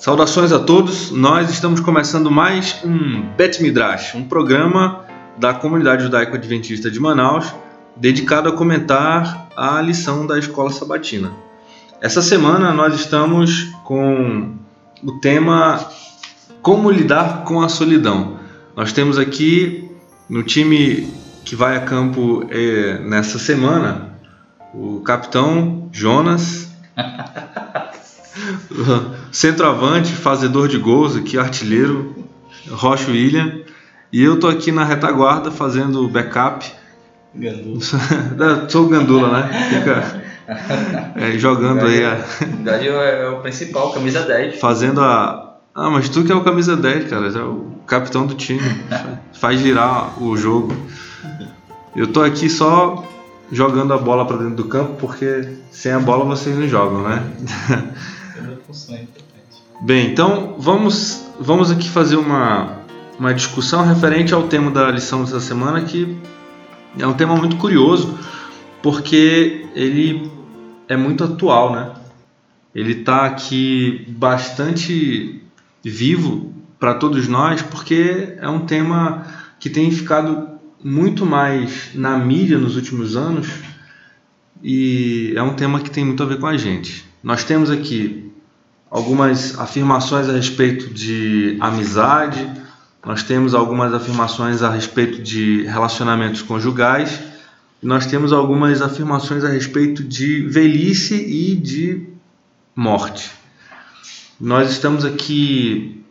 Saudações a todos, nós estamos começando mais um Bet Midrash, um programa da comunidade judaico-adventista de Manaus dedicado a comentar a lição da escola sabatina. Essa semana nós estamos com o tema Como lidar com a solidão. Nós temos aqui no time que vai a campo é, nessa semana o capitão Jonas. centroavante, fazedor de gols aqui, artilheiro, Rocha William. E eu tô aqui na retaguarda fazendo backup. Gandula. Sou gandula, né? Fica é, jogando aí a. Na verdade é o principal, camisa 10. Fazendo a. Ah, mas tu que é o camisa 10, cara, é o capitão do time. Faz girar o jogo. Eu tô aqui só jogando a bola para dentro do campo, porque sem a bola vocês não jogam, né? Bem, então vamos, vamos aqui fazer uma, uma discussão referente ao tema da lição dessa semana, que é um tema muito curioso, porque ele é muito atual, né? Ele está aqui bastante vivo para todos nós, porque é um tema que tem ficado muito mais na mídia nos últimos anos e é um tema que tem muito a ver com a gente. Nós temos aqui algumas afirmações a respeito de amizade, nós temos algumas afirmações a respeito de relacionamentos conjugais, nós temos algumas afirmações a respeito de velhice e de morte. Nós estamos aqui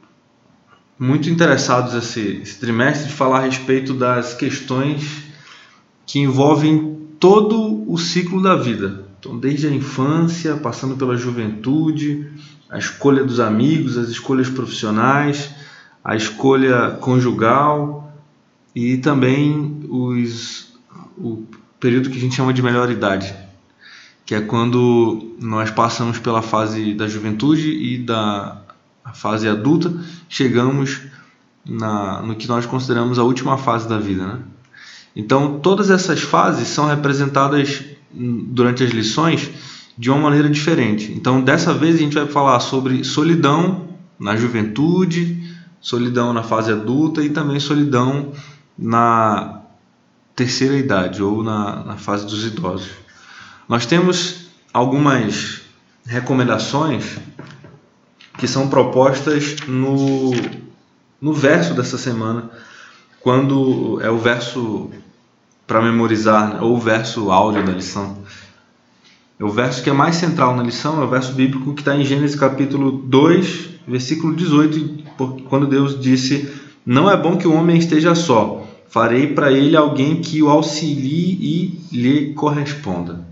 muito interessados esse, esse trimestre de falar a respeito das questões que envolvem todo o ciclo da vida. Então, desde a infância, passando pela juventude, a escolha dos amigos, as escolhas profissionais, a escolha conjugal e também os, o período que a gente chama de melhor idade, que é quando nós passamos pela fase da juventude e da fase adulta, chegamos na, no que nós consideramos a última fase da vida. Né? Então, todas essas fases são representadas durante as lições de uma maneira diferente. Então, dessa vez a gente vai falar sobre solidão na juventude, solidão na fase adulta e também solidão na terceira idade ou na, na fase dos idosos. Nós temos algumas recomendações que são propostas no, no verso dessa semana, quando é o verso para memorizar, né, ou o verso áudio da lição. É o verso que é mais central na lição, é o verso bíblico que está em Gênesis capítulo 2, versículo 18, quando Deus disse: Não é bom que o homem esteja só, farei para ele alguém que o auxilie e lhe corresponda.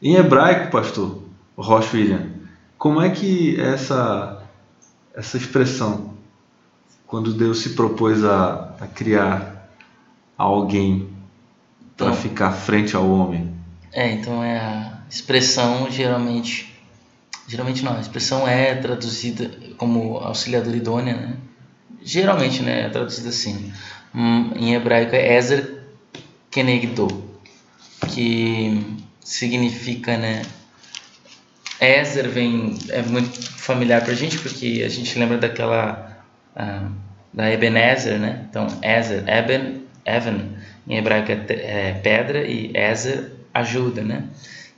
Em hebraico, pastor Rocha William, como é que essa, essa expressão, quando Deus se propôs a, a criar alguém para então, ficar frente ao homem? É, então é a expressão geralmente. Geralmente não, a expressão é traduzida como auxiliadora idônea, né? Geralmente, né, é traduzida assim. Hum, em hebraico é Ezer Kenegdo, que significa, né? Ezer vem é muito familiar para a gente porque a gente lembra daquela uh, da Ebenezer, né? Então Ezer, Eben, Evan em hebraico é, é pedra e Ezer ajuda, né?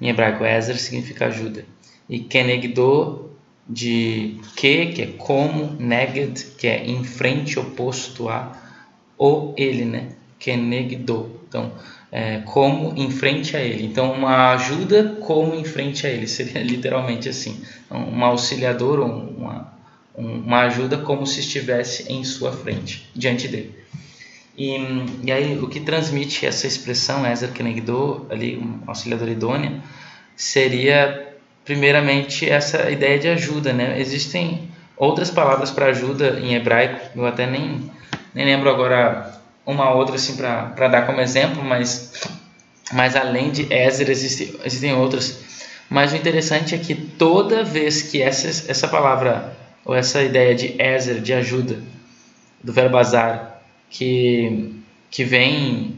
Em hebraico, Ezer significa ajuda. E Kenegdo, de que, que é como, neged, que é em frente, oposto a, o ele, né? Kenegdo. Então, é, como em frente a ele. Então, uma ajuda como em frente a ele. Seria literalmente assim. Então, um auxiliador ou uma, uma ajuda como se estivesse em sua frente, diante dele. E, e aí, o que transmite essa expressão, Ezer Kenegdo, ali, um auxiliador idônea, seria, primeiramente, essa ideia de ajuda, né? Existem outras palavras para ajuda em hebraico, eu até nem, nem lembro agora uma outra assim para dar como exemplo, mas, mas além de Ezer existe, existem outras. Mas o interessante é que toda vez que essa, essa palavra, ou essa ideia de Ezer, de ajuda, do verbo azar, que, que vem,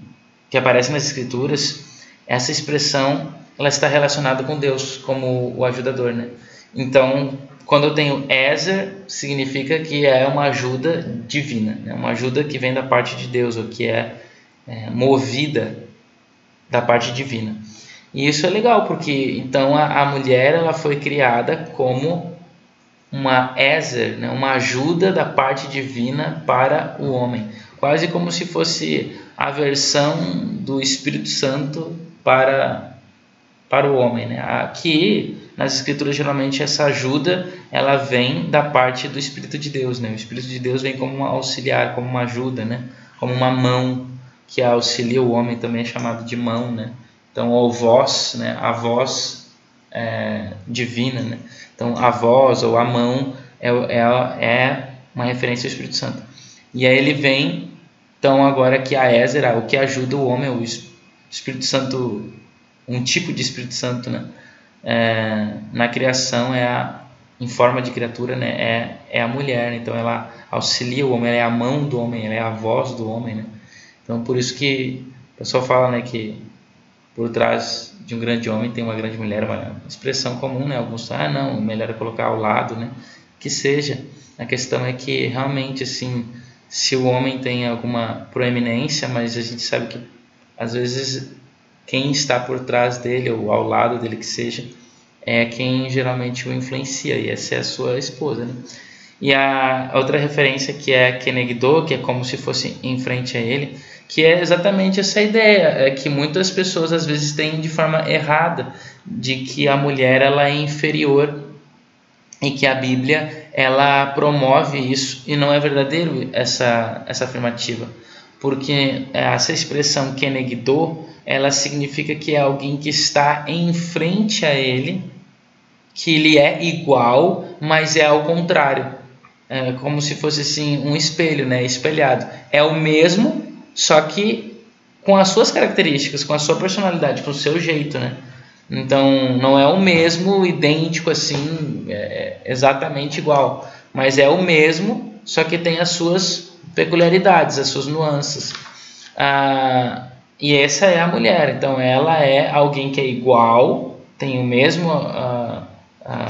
que aparece nas escrituras, essa expressão ela está relacionada com Deus como o ajudador, né? Então, quando eu tenho Ezer, significa que é uma ajuda divina, né? uma ajuda que vem da parte de Deus, ou que é, é movida da parte divina. E isso é legal, porque então a, a mulher ela foi criada como uma Ezer, né? uma ajuda da parte divina para o homem, quase como se fosse a versão do Espírito Santo para para o homem, né? Aqui nas escrituras geralmente essa ajuda ela vem da parte do Espírito de Deus, né? O Espírito de Deus vem como um auxiliar, como uma ajuda, né? Como uma mão que auxilia o homem também é chamado de mão, né? Então a voz, né? A voz é, divina, né? Então a voz ou a mão é, é, é uma referência ao Espírito Santo. E aí ele vem então agora que a Ezra, o que ajuda o homem, o Espírito Santo, um tipo de Espírito Santo, né? é, na criação é a, em forma de criatura né, é, é a mulher, né? então ela auxilia o homem, ela é a mão do homem, ela é a voz do homem. Né? Então por isso que o pessoal fala né, que por trás de um grande homem tem uma grande mulher, uma expressão comum, né? alguns falam, ah não, melhor é colocar ao lado, né? que seja. A questão é que realmente assim, se o homem tem alguma proeminência, mas a gente sabe que às vezes quem está por trás dele ou ao lado dele que seja é quem geralmente o influencia e essa é a sua esposa né? e a outra referência que é Kenegdo que é como se fosse em frente a ele que é exatamente essa ideia é que muitas pessoas às vezes têm de forma errada de que a mulher ela é inferior e que a Bíblia ela promove isso e não é verdadeiro essa essa afirmativa porque essa expressão Kenegdo ela significa que é alguém que está em frente a ele, que ele é igual, mas é ao contrário. É como se fosse assim um espelho, né? Espelhado. É o mesmo, só que com as suas características, com a sua personalidade, com o seu jeito, né? Então não é o mesmo, idêntico assim, é exatamente igual, mas é o mesmo, só que tem as suas peculiaridades, as suas nuances. Ah, e essa é a mulher, então ela é alguém que é igual, tem o mesmo a, a,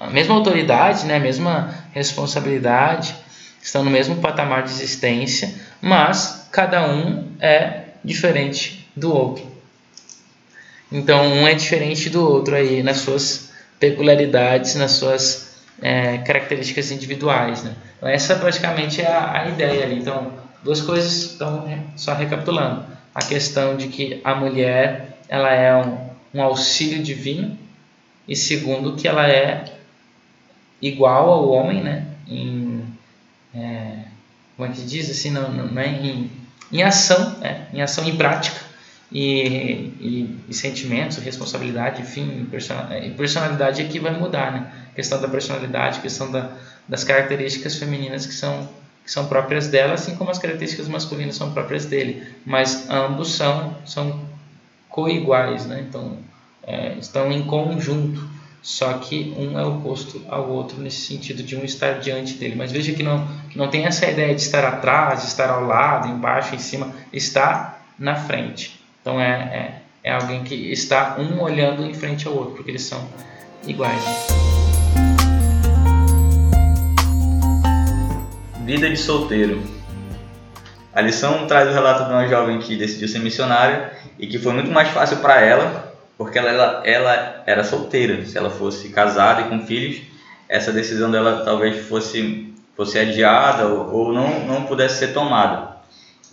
a mesma autoridade, né, a mesma responsabilidade, estão no mesmo patamar de existência, mas cada um é diferente do outro. Então um é diferente do outro aí nas suas peculiaridades, nas suas é, características individuais. Né? Então, essa praticamente é a, a ideia ali. Então duas coisas, então, só recapitulando. A questão de que a mulher ela é um, um auxílio divino e segundo que ela é igual ao homem, né? Em, é, como é que diz assim, não, não é em, em ação, né? em ação em prática e, e, e sentimentos, responsabilidade, enfim, personalidade aqui vai mudar, né? Questão da personalidade, questão da, das características femininas que são que são próprias dela, assim como as características masculinas são próprias dele, mas ambos são, são coiguais, né? então é, estão em conjunto, só que um é oposto ao outro nesse sentido de um estar diante dele. Mas veja que não, não tem essa ideia de estar atrás, de estar ao lado, embaixo, em cima, está na frente. Então é, é, é alguém que está um olhando em frente ao outro, porque eles são iguais. Vida de solteiro. A lição traz o relato de uma jovem que decidiu ser missionária e que foi muito mais fácil para ela, porque ela, ela, ela, era solteira. Se ela fosse casada e com filhos, essa decisão dela talvez fosse, fosse adiada ou, ou não, não pudesse ser tomada.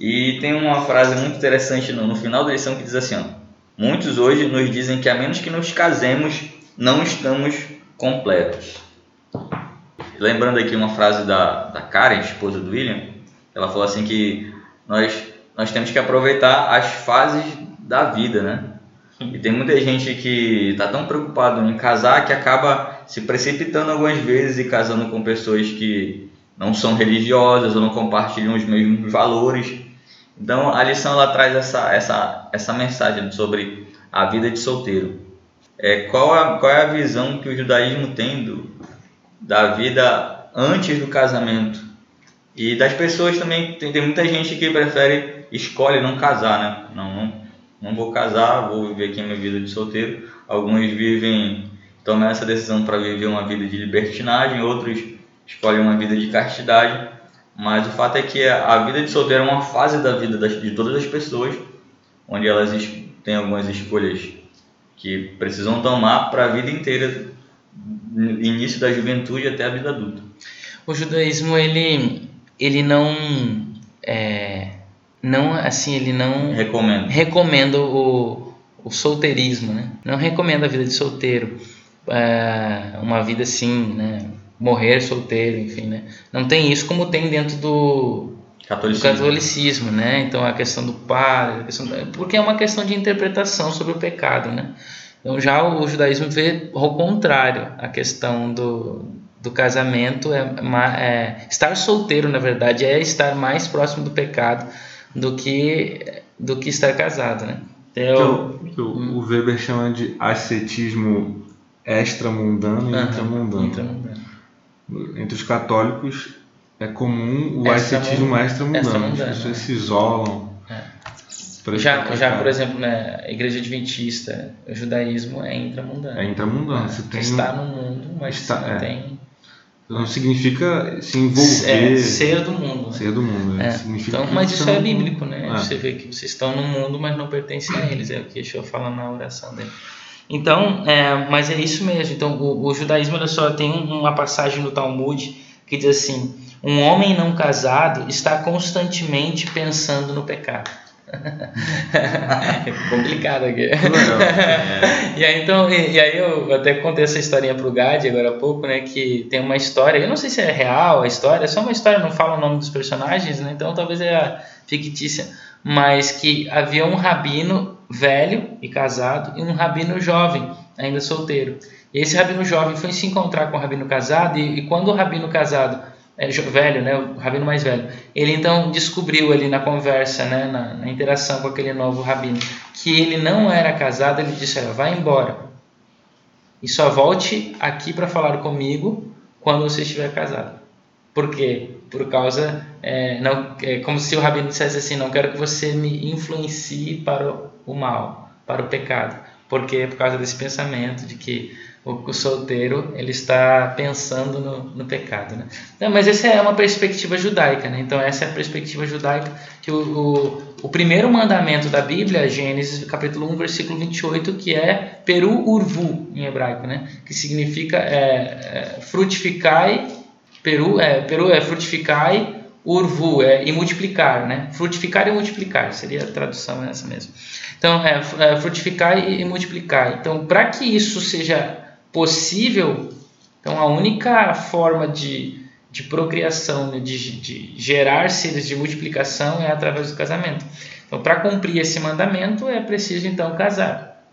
E tem uma frase muito interessante no, no final da lição que diz assim: ó, Muitos hoje nos dizem que a menos que nos casemos, não estamos completos. Lembrando aqui uma frase da, da Karen, esposa do William, ela falou assim que nós, nós temos que aproveitar as fases da vida, né? E tem muita gente que está tão preocupado em casar que acaba se precipitando algumas vezes e casando com pessoas que não são religiosas ou não compartilham os mesmos valores. Então a lição ela traz essa, essa, essa mensagem sobre a vida de solteiro. É, qual, a, qual é a visão que o judaísmo tem do, da vida antes do casamento. E das pessoas também, tem, tem muita gente que prefere, escolhe não casar, né? Não, não, não vou casar, vou viver aqui a minha vida de solteiro. Alguns vivem tomam essa decisão para viver uma vida de libertinagem, outros escolhem uma vida de castidade. Mas o fato é que a vida de solteiro é uma fase da vida das, de todas as pessoas, onde elas têm algumas escolhas que precisam tomar para a vida inteira, início da juventude até a vida adulta. O judaísmo ele ele não é, não assim ele não recomenda recomenda o, o solteirismo, né? Não recomenda a vida de solteiro, é, uma vida assim, né? Morrer solteiro, enfim, né? Não tem isso como tem dentro do catolicismo, do catolicismo né? Então a questão do padre, a questão porque é uma questão de interpretação sobre o pecado, né? Então já o judaísmo vê ao contrário, a questão do, do casamento é, é estar solteiro, na verdade, é estar mais próximo do pecado do que do que estar casado, né? Então, então o, o Weber chama de ascetismo extramundano e intramundano. intramundano entre os católicos é comum o ascetismo extra-mundano. As pessoas se isolam. É. Já, já, por exemplo, na né, igreja adventista, o judaísmo é intramundano. É intramundano. É. Você tem está no mundo, mas está, não é. tem... Não significa se envolver... É, ser do mundo. Né? Ser do mundo. É. Então, mas isso é bíblico, né? É. Você vê que vocês estão no mundo, mas não pertencem a eles. É o que Senhor fala na oração dele. Então, é, mas é isso mesmo. Então, o, o judaísmo olha só tem uma passagem no Talmud que diz assim: um homem não casado está constantemente pensando no pecado. é complicado aqui. e aí então, e, e, aí eu até contei essa historinha pro Gad agora há pouco, né, que tem uma história, eu não sei se é real a história, é só uma história, não fala o nome dos personagens, né? Então talvez é fictícia, mas que havia um rabino velho e casado, e um rabino jovem, ainda solteiro. E esse rabino jovem foi se encontrar com o rabino casado, e, e quando o rabino casado, é, velho, né, o rabino mais velho, ele então descobriu ali na conversa, né, na, na interação com aquele novo rabino, que ele não era casado, ele disse: Olha, vai embora e só volte aqui para falar comigo quando você estiver casado. Por quê? Por causa, é, não, é como se o rabino dissesse assim: Não quero que você me influencie para o, mal, para o pecado. Porque por causa desse pensamento de que o, o solteiro ele está pensando no, no pecado, né? Não, mas essa é uma perspectiva judaica, né? Então essa é a perspectiva judaica que o, o, o primeiro mandamento da Bíblia, Gênesis capítulo 1, versículo 28, que é peru urvu em hebraico, né? Que significa é, é, frutificai, peru é, peru é frutificai urvu é e multiplicar, né? Frutificar e multiplicar seria a tradução essa mesmo. Então, é, é frutificar e, e multiplicar. Então, para que isso seja possível, então a única forma de, de procriação, né, de, de gerar seres de multiplicação é através do casamento. Então, para cumprir esse mandamento é preciso então casar.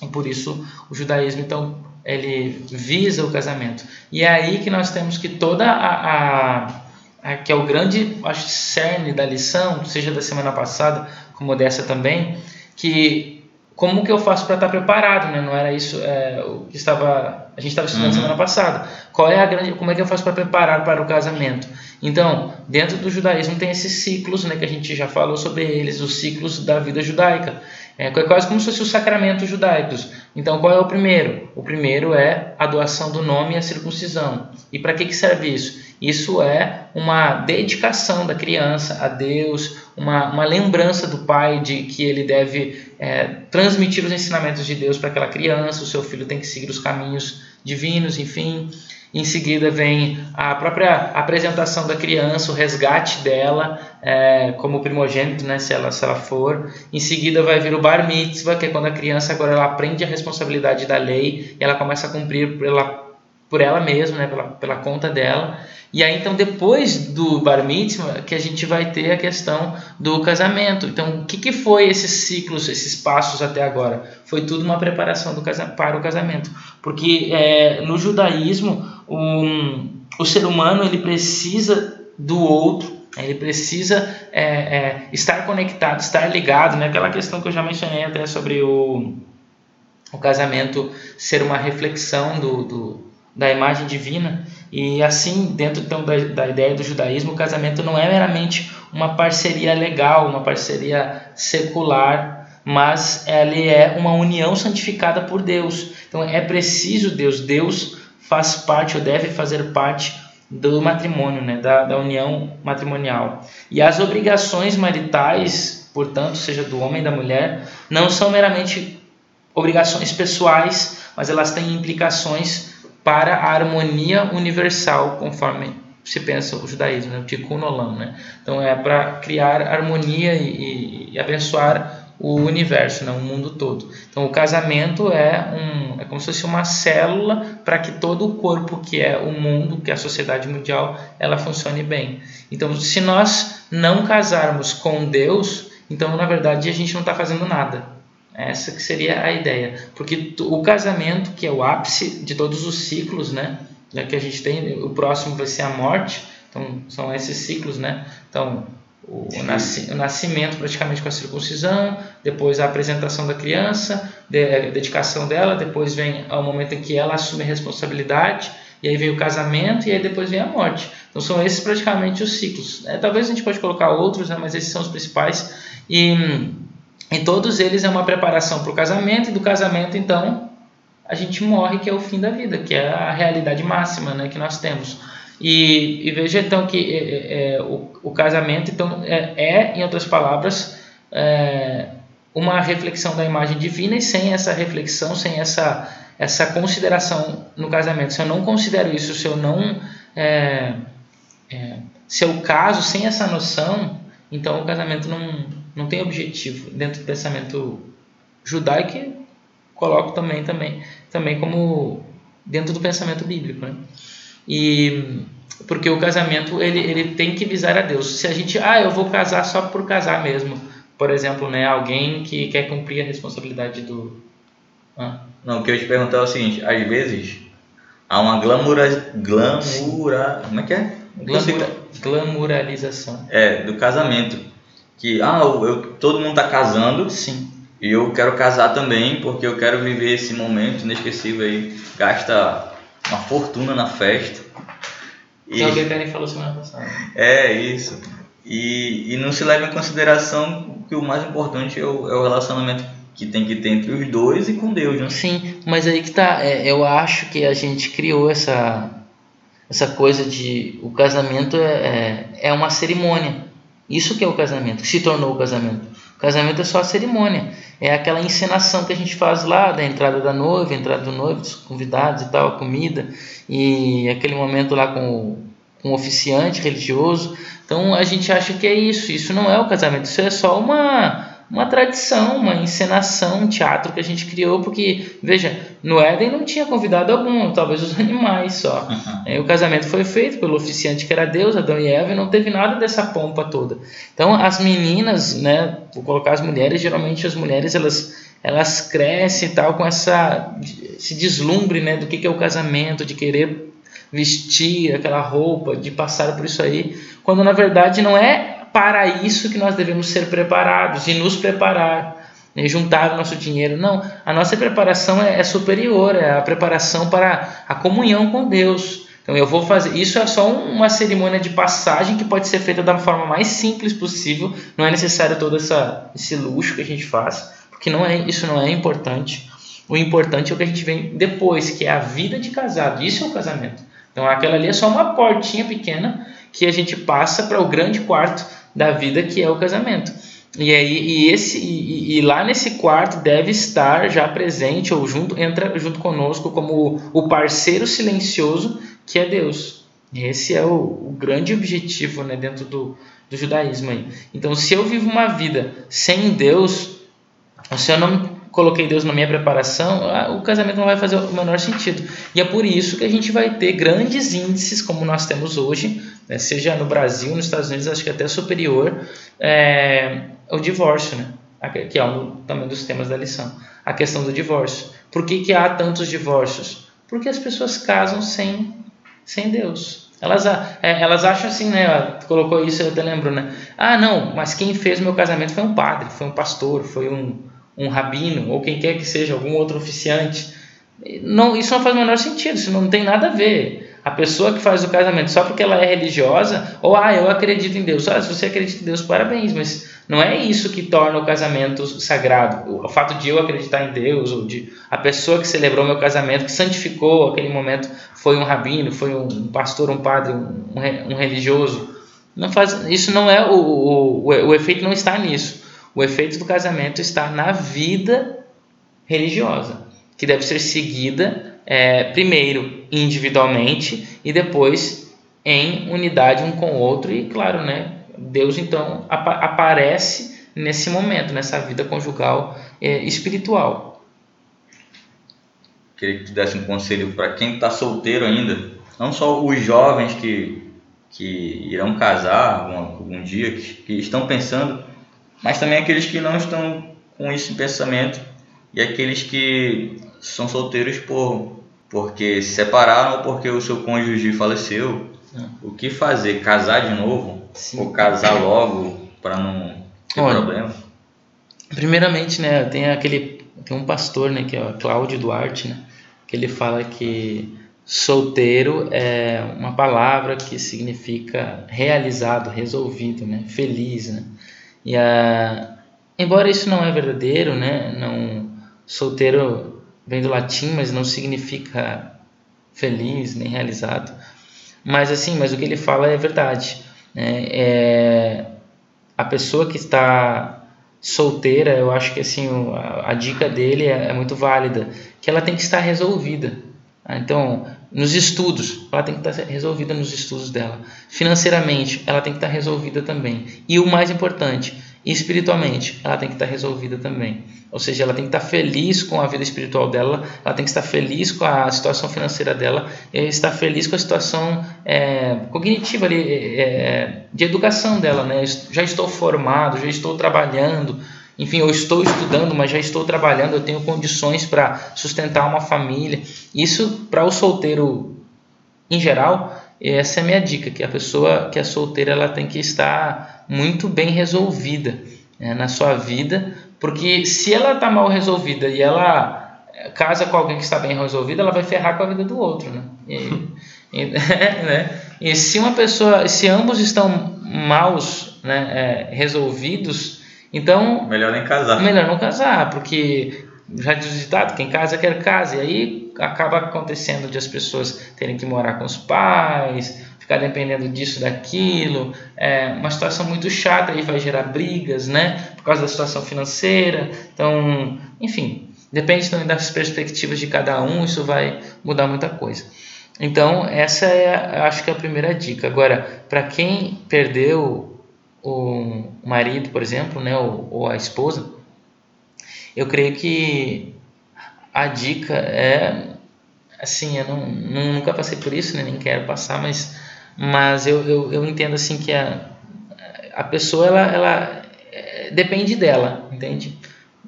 E por isso o judaísmo então ele visa o casamento. E é aí que nós temos que toda a, a que é o grande acho, cerne da lição, seja da semana passada como dessa também, que como que eu faço para estar preparado, né? Não era isso é, o que estava a gente estava estudando uhum. semana passada. Qual é a grande, como é que eu faço para preparar para o casamento? Então, dentro do judaísmo tem esses ciclos, né? Que a gente já falou sobre eles, os ciclos da vida judaica. É quase como se fossem os sacramentos judaicos. Então, qual é o primeiro? O primeiro é a doação do nome e a circuncisão. E para que, que serve isso? Isso é uma dedicação da criança a Deus, uma, uma lembrança do pai de que ele deve é, transmitir os ensinamentos de Deus para aquela criança, o seu filho tem que seguir os caminhos divinos, enfim. Em seguida vem a própria apresentação da criança, o resgate dela é, como primogênito, né, se, ela, se ela for. Em seguida vai vir o bar mitzvah, que é quando a criança agora ela aprende a responsabilidade da lei e ela começa a cumprir pela, por ela mesma, né, pela, pela conta dela. E aí, então, depois do bar mitzvah, que a gente vai ter a questão do casamento. Então, o que, que foi esses ciclos, esses passos até agora? Foi tudo uma preparação do para o casamento. Porque é, no judaísmo, um, o ser humano ele precisa do outro, né? ele precisa é, é, estar conectado, estar ligado. Né? Aquela questão que eu já mencionei até sobre o, o casamento ser uma reflexão do, do da imagem divina. E assim, dentro então, da, da ideia do judaísmo, o casamento não é meramente uma parceria legal, uma parceria secular, mas ele é uma união santificada por Deus. Então é preciso Deus, Deus faz parte ou deve fazer parte do matrimônio, né, da, da união matrimonial. E as obrigações maritais, portanto, seja do homem e da mulher, não são meramente obrigações pessoais, mas elas têm implicações para a harmonia universal, conforme se pensa o judaísmo, né? o tikkun olam. Né? Então é para criar harmonia e, e, abençoar o universo, né? o mundo todo. Então o casamento é, um, é como se fosse uma célula para que todo o corpo que é o mundo, que é a sociedade mundial, ela funcione bem. Então se nós não casarmos com Deus, então na verdade a gente não está fazendo nada. Essa que seria a ideia. Porque o casamento, que é o ápice de todos os ciclos, né? Que a gente tem, o próximo vai ser a morte. Então, são esses ciclos, né? Então, o, nasci, o nascimento praticamente com a circuncisão, depois a apresentação da criança, a dedicação dela, depois vem o momento em que ela assume a responsabilidade, e aí vem o casamento, e aí depois vem a morte. Então, são esses praticamente os ciclos. É, talvez a gente pode colocar outros, né? Mas esses são os principais. E e todos eles é uma preparação para o casamento, e do casamento, então, a gente morre, que é o fim da vida, que é a realidade máxima né, que nós temos. E, e veja então que é, é, é, o, o, casamento então, é, é em outras palavras, é, uma reflexão da imagem divina, e sem essa reflexão, sem essa, essa consideração no casamento, se eu não considero isso, se eu não. É, se eu caso sem essa noção, então o casamento não, não tem objetivo dentro do pensamento judaico coloco também também também como dentro do pensamento bíblico né? E porque o casamento ele, ele tem que visar a Deus se a gente ah eu vou casar só por casar mesmo por exemplo né alguém que quer cumprir a responsabilidade do ah. não o que eu te perguntar é o seguinte às vezes há uma glamura glamura como é que é Glamura, glamuralização é do casamento que ah, eu, todo mundo está casando. Sim. E eu quero casar também porque eu quero viver esse momento inesquecível aí. Gasta uma fortuna na festa. E alguém também falou semana passada. É, isso. E, e não se leva em consideração que o mais importante é o, é o relacionamento que tem que ter entre os dois e com Deus, né? Sim, mas aí que tá. É, eu acho que a gente criou essa, essa coisa de o casamento é, é, é uma cerimônia. Isso que é o casamento, que se tornou o casamento. Casamento é só a cerimônia, é aquela encenação que a gente faz lá da entrada da noiva, entrada do noivo, dos convidados e tal, a comida, e aquele momento lá com o, com o oficiante religioso. Então a gente acha que é isso, isso não é o casamento, isso é só uma uma tradição, uma encenação, um teatro que a gente criou, porque, veja, no Éden não tinha convidado algum, talvez os animais só. Uhum. o casamento foi feito pelo oficiante que era Deus, Adão e Eva, e não teve nada dessa pompa toda. Então, as meninas, né, vou colocar as mulheres, geralmente as mulheres, elas elas crescem e tal com essa esse deslumbre, né, do que é o casamento, de querer vestir aquela roupa, de passar por isso aí, quando na verdade não é para isso que nós devemos ser preparados e nos preparar, né, juntar o nosso dinheiro. Não, a nossa preparação é, é superior, é a preparação para a comunhão com Deus. Então eu vou fazer. Isso é só uma cerimônia de passagem que pode ser feita da forma mais simples possível. Não é necessário todo essa, esse luxo que a gente faz, porque não é, isso não é importante. O importante é o que a gente vem depois, que é a vida de casado. Isso é o casamento. Então aquela ali é só uma portinha pequena que a gente passa para o grande quarto da vida que é o casamento. E aí e esse e, e, lá nesse quarto deve estar já presente ou junto entra junto conosco como o, parceiro silencioso que é Deus. Esse é o, o grande objetivo né, dentro do, do judaísmo aí. Então, se eu vivo uma vida sem Deus, se eu não coloquei Deus na minha preparação, o casamento não vai fazer o menor sentido. E é por isso que a gente vai ter grandes índices, como nós temos hoje, né, seja no Brasil, nos Estados Unidos, acho que até superior, é, o divórcio, né? que é um também dos temas da lição, a questão do divórcio. Por que, que há tantos divórcios? Porque as pessoas casam sem, sem Deus. Elas, é, elas acham assim, né? Colocou isso, eu até lembro, né? Ah, não, mas quem fez meu casamento foi um padre, foi um pastor, foi um, um rabino ou quem quer que seja, algum outro oficiante. Não, isso não faz o menor sentido, isso não tem nada a ver. a pessoa que faz o casamento só porque ela é religiosa, ou ah, eu acredito em Deus. Ah, se você acredita em Deus, parabéns, mas não é isso que torna o casamento sagrado. O fato de eu acreditar em Deus, ou de a pessoa que celebrou meu casamento, que santificou aquele momento, foi um rabino, foi um pastor, um padre, um, um religioso. Não faz, isso não é o, o, o, o efeito não está nisso. O efeito do casamento está na vida religiosa, que deve ser seguida é, primeiro individualmente e depois em unidade um com o outro e claro, né? Deus então ap aparece nesse momento, nessa vida conjugal é, espiritual. Queria que tu desse um conselho para quem está solteiro ainda, não só os jovens que, que irão casar algum, algum dia, que, que estão pensando, mas também aqueles que não estão com isso em pensamento e aqueles que são solteiros por porque se separaram ou porque o seu cônjuge faleceu. É. O que fazer? Casar de novo? Sim. Ou casar logo para não ter Olha, problema? Primeiramente, né, tem aquele tem um pastor, né, que é o Cláudio Duarte, né, que ele fala que solteiro é uma palavra que significa realizado, resolvido, né, feliz, né. E a embora isso não é verdadeiro, né, não solteiro vem do latim, mas não significa feliz nem realizado. Mas assim, mas o que ele fala é verdade. Né? É, a pessoa que está solteira, eu acho que assim a, dica dele é, é, muito válida, que ela tem que estar resolvida. Tá? Então, nos estudos, ela tem que estar resolvida nos estudos dela. Financeiramente, ela tem que estar resolvida também. E o mais importante, espiritualmente, ela tem que estar resolvida também. Ou seja, ela tem que estar feliz com a vida espiritual dela, ela tem que estar feliz com a situação financeira dela, e estar feliz com a situação é, cognitiva ali, é de educação dela. Né? Já estou formado, já estou trabalhando, enfim, eu estou estudando, mas já estou trabalhando, eu tenho condições para sustentar uma família. Isso para o solteiro em geral, essa é a minha dica, que a pessoa que é solteira ela tem que estar muito bem resolvida né, na sua vida porque se ela está mal resolvida e ela eh, casa com alguém que está bem resolvido, ela vai ferrar com a vida do outro, né? E, e, né? e se uma pessoa, se ambos estão maus, né, é, resolvidos, então melhor nem casar. Melhor não casar, porque já diz o ditado, quem casa quer casa, e aí acaba acontecendo de as pessoas terem que morar com os pais, ficar dependendo disso, daquilo, é uma situação muito chata e vai gerar brigas, né? Por causa da situação financeira. Então, enfim, depende também das perspectivas de cada um, isso vai mudar muita coisa. Então, essa é, acho que é a primeira dica. Agora, para quem perdeu o marido, por exemplo, né, ou, ou a esposa, eu creio que a dica é assim, eu não, nunca passei por isso, né, nem quero passar, mas mas eu, eu, eu entendo assim que a, a pessoa ela, ela é, depende dela, entende?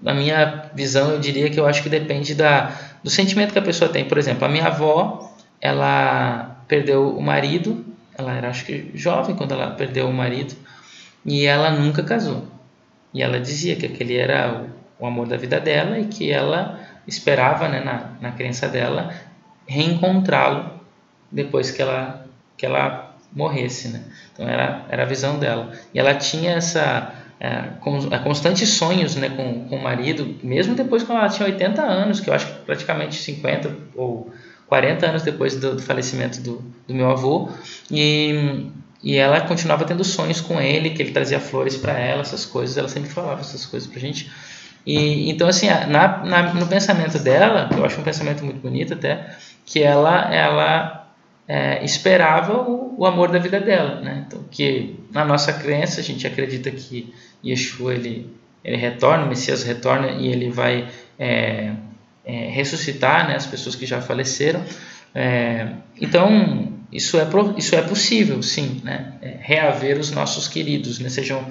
Na minha visão, eu diria que eu acho que depende da, do sentimento que a pessoa tem. Por exemplo, a minha avó, ela perdeu o marido, ela era acho que jovem quando ela perdeu o marido, e ela nunca casou. E ela dizia que aquele era o, amor da vida dela e que ela esperava, né, na, na crença dela, reencontrá-lo depois que ela que ela morresse, né? Então era, era a visão dela. E ela tinha essa é, constantes sonhos né, com, com o marido, mesmo depois que ela tinha 80 anos, que eu acho que praticamente 50 ou 40 anos depois do, do falecimento do, do meu avô. E, e ela continuava tendo sonhos com ele, que ele trazia flores para ela, essas coisas. Ela sempre falava essas coisas para gente. E então assim, na, na, no pensamento dela, eu acho um pensamento muito bonito até, que ela ela é, esperava o, o, amor da vida dela, né? Então, que na nossa crença a gente acredita que Yeshua ele, ele retorna, o Messias retorna e ele vai é, é, ressuscitar né, as pessoas que já faleceram. É, então, isso é, isso é possível, sim, né? É, reaver os nossos queridos, né? sejam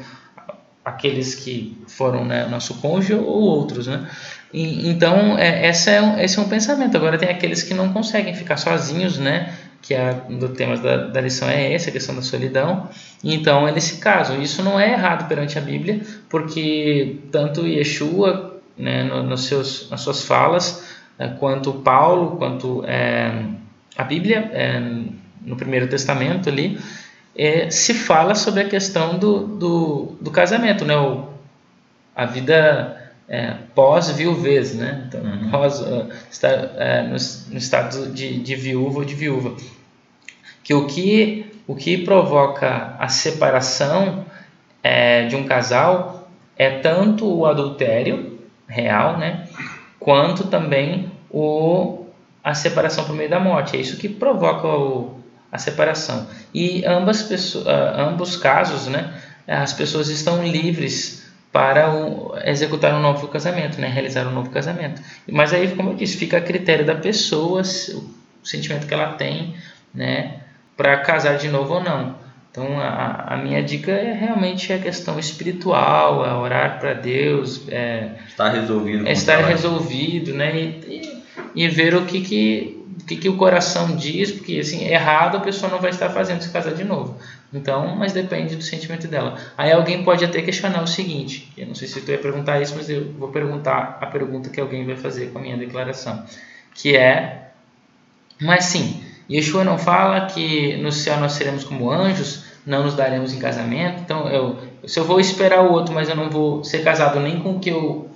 aqueles que foram né, nosso cônjuge ou outros, né? E, então, é, essa é esse é um pensamento. Agora, tem aqueles que não conseguem ficar sozinhos, né? que é um dos temas da, da lição é esse, a questão da solidão. Então, é nesse caso. Isso não é errado perante a Bíblia, porque tanto Yeshua, né, no, nos seus, nas suas falas, é, quanto Paulo, quanto é, a Bíblia, é, no Primeiro Testamento ali, é, se fala sobre a questão do, do, do casamento, né? O, a vida é, pós-viuvez, né? Então, Uhum. pós, uh, está, é, no, no estado de, de viúva ou de viúva. Que o que, o que provoca a separação é, de um casal é tanto o adultério real, né? Quanto também o, a separação por meio da morte. É isso que provoca o, a separação. E ambas pessoas, ambos casos, né? As pessoas estão livres para o, executar um novo casamento, né? Realizar um novo casamento. Mas aí, como eu disse, fica a critério da pessoa, o sentimento que ela tem, né? Para casar de novo ou não. Então, a, a minha dica é realmente a questão espiritual, é orar para Deus, é, Está resolvido. é estar resolvido, né? E, e, e ver o que que, que que o coração diz, porque assim, errado a pessoa não vai estar fazendo se casar de novo. Então, mas depende do sentimento dela. Aí alguém pode até questionar o seguinte, eu não sei se tu ia perguntar isso, mas eu vou perguntar a pergunta que alguém vai fazer com a minha declaração, que é, mas sim, Yeshua não fala que no céu nós seremos como anjos, não nos daremos em casamento. Então, eu, se eu vou esperar o outro, mas eu não vou ser casado nem com que eu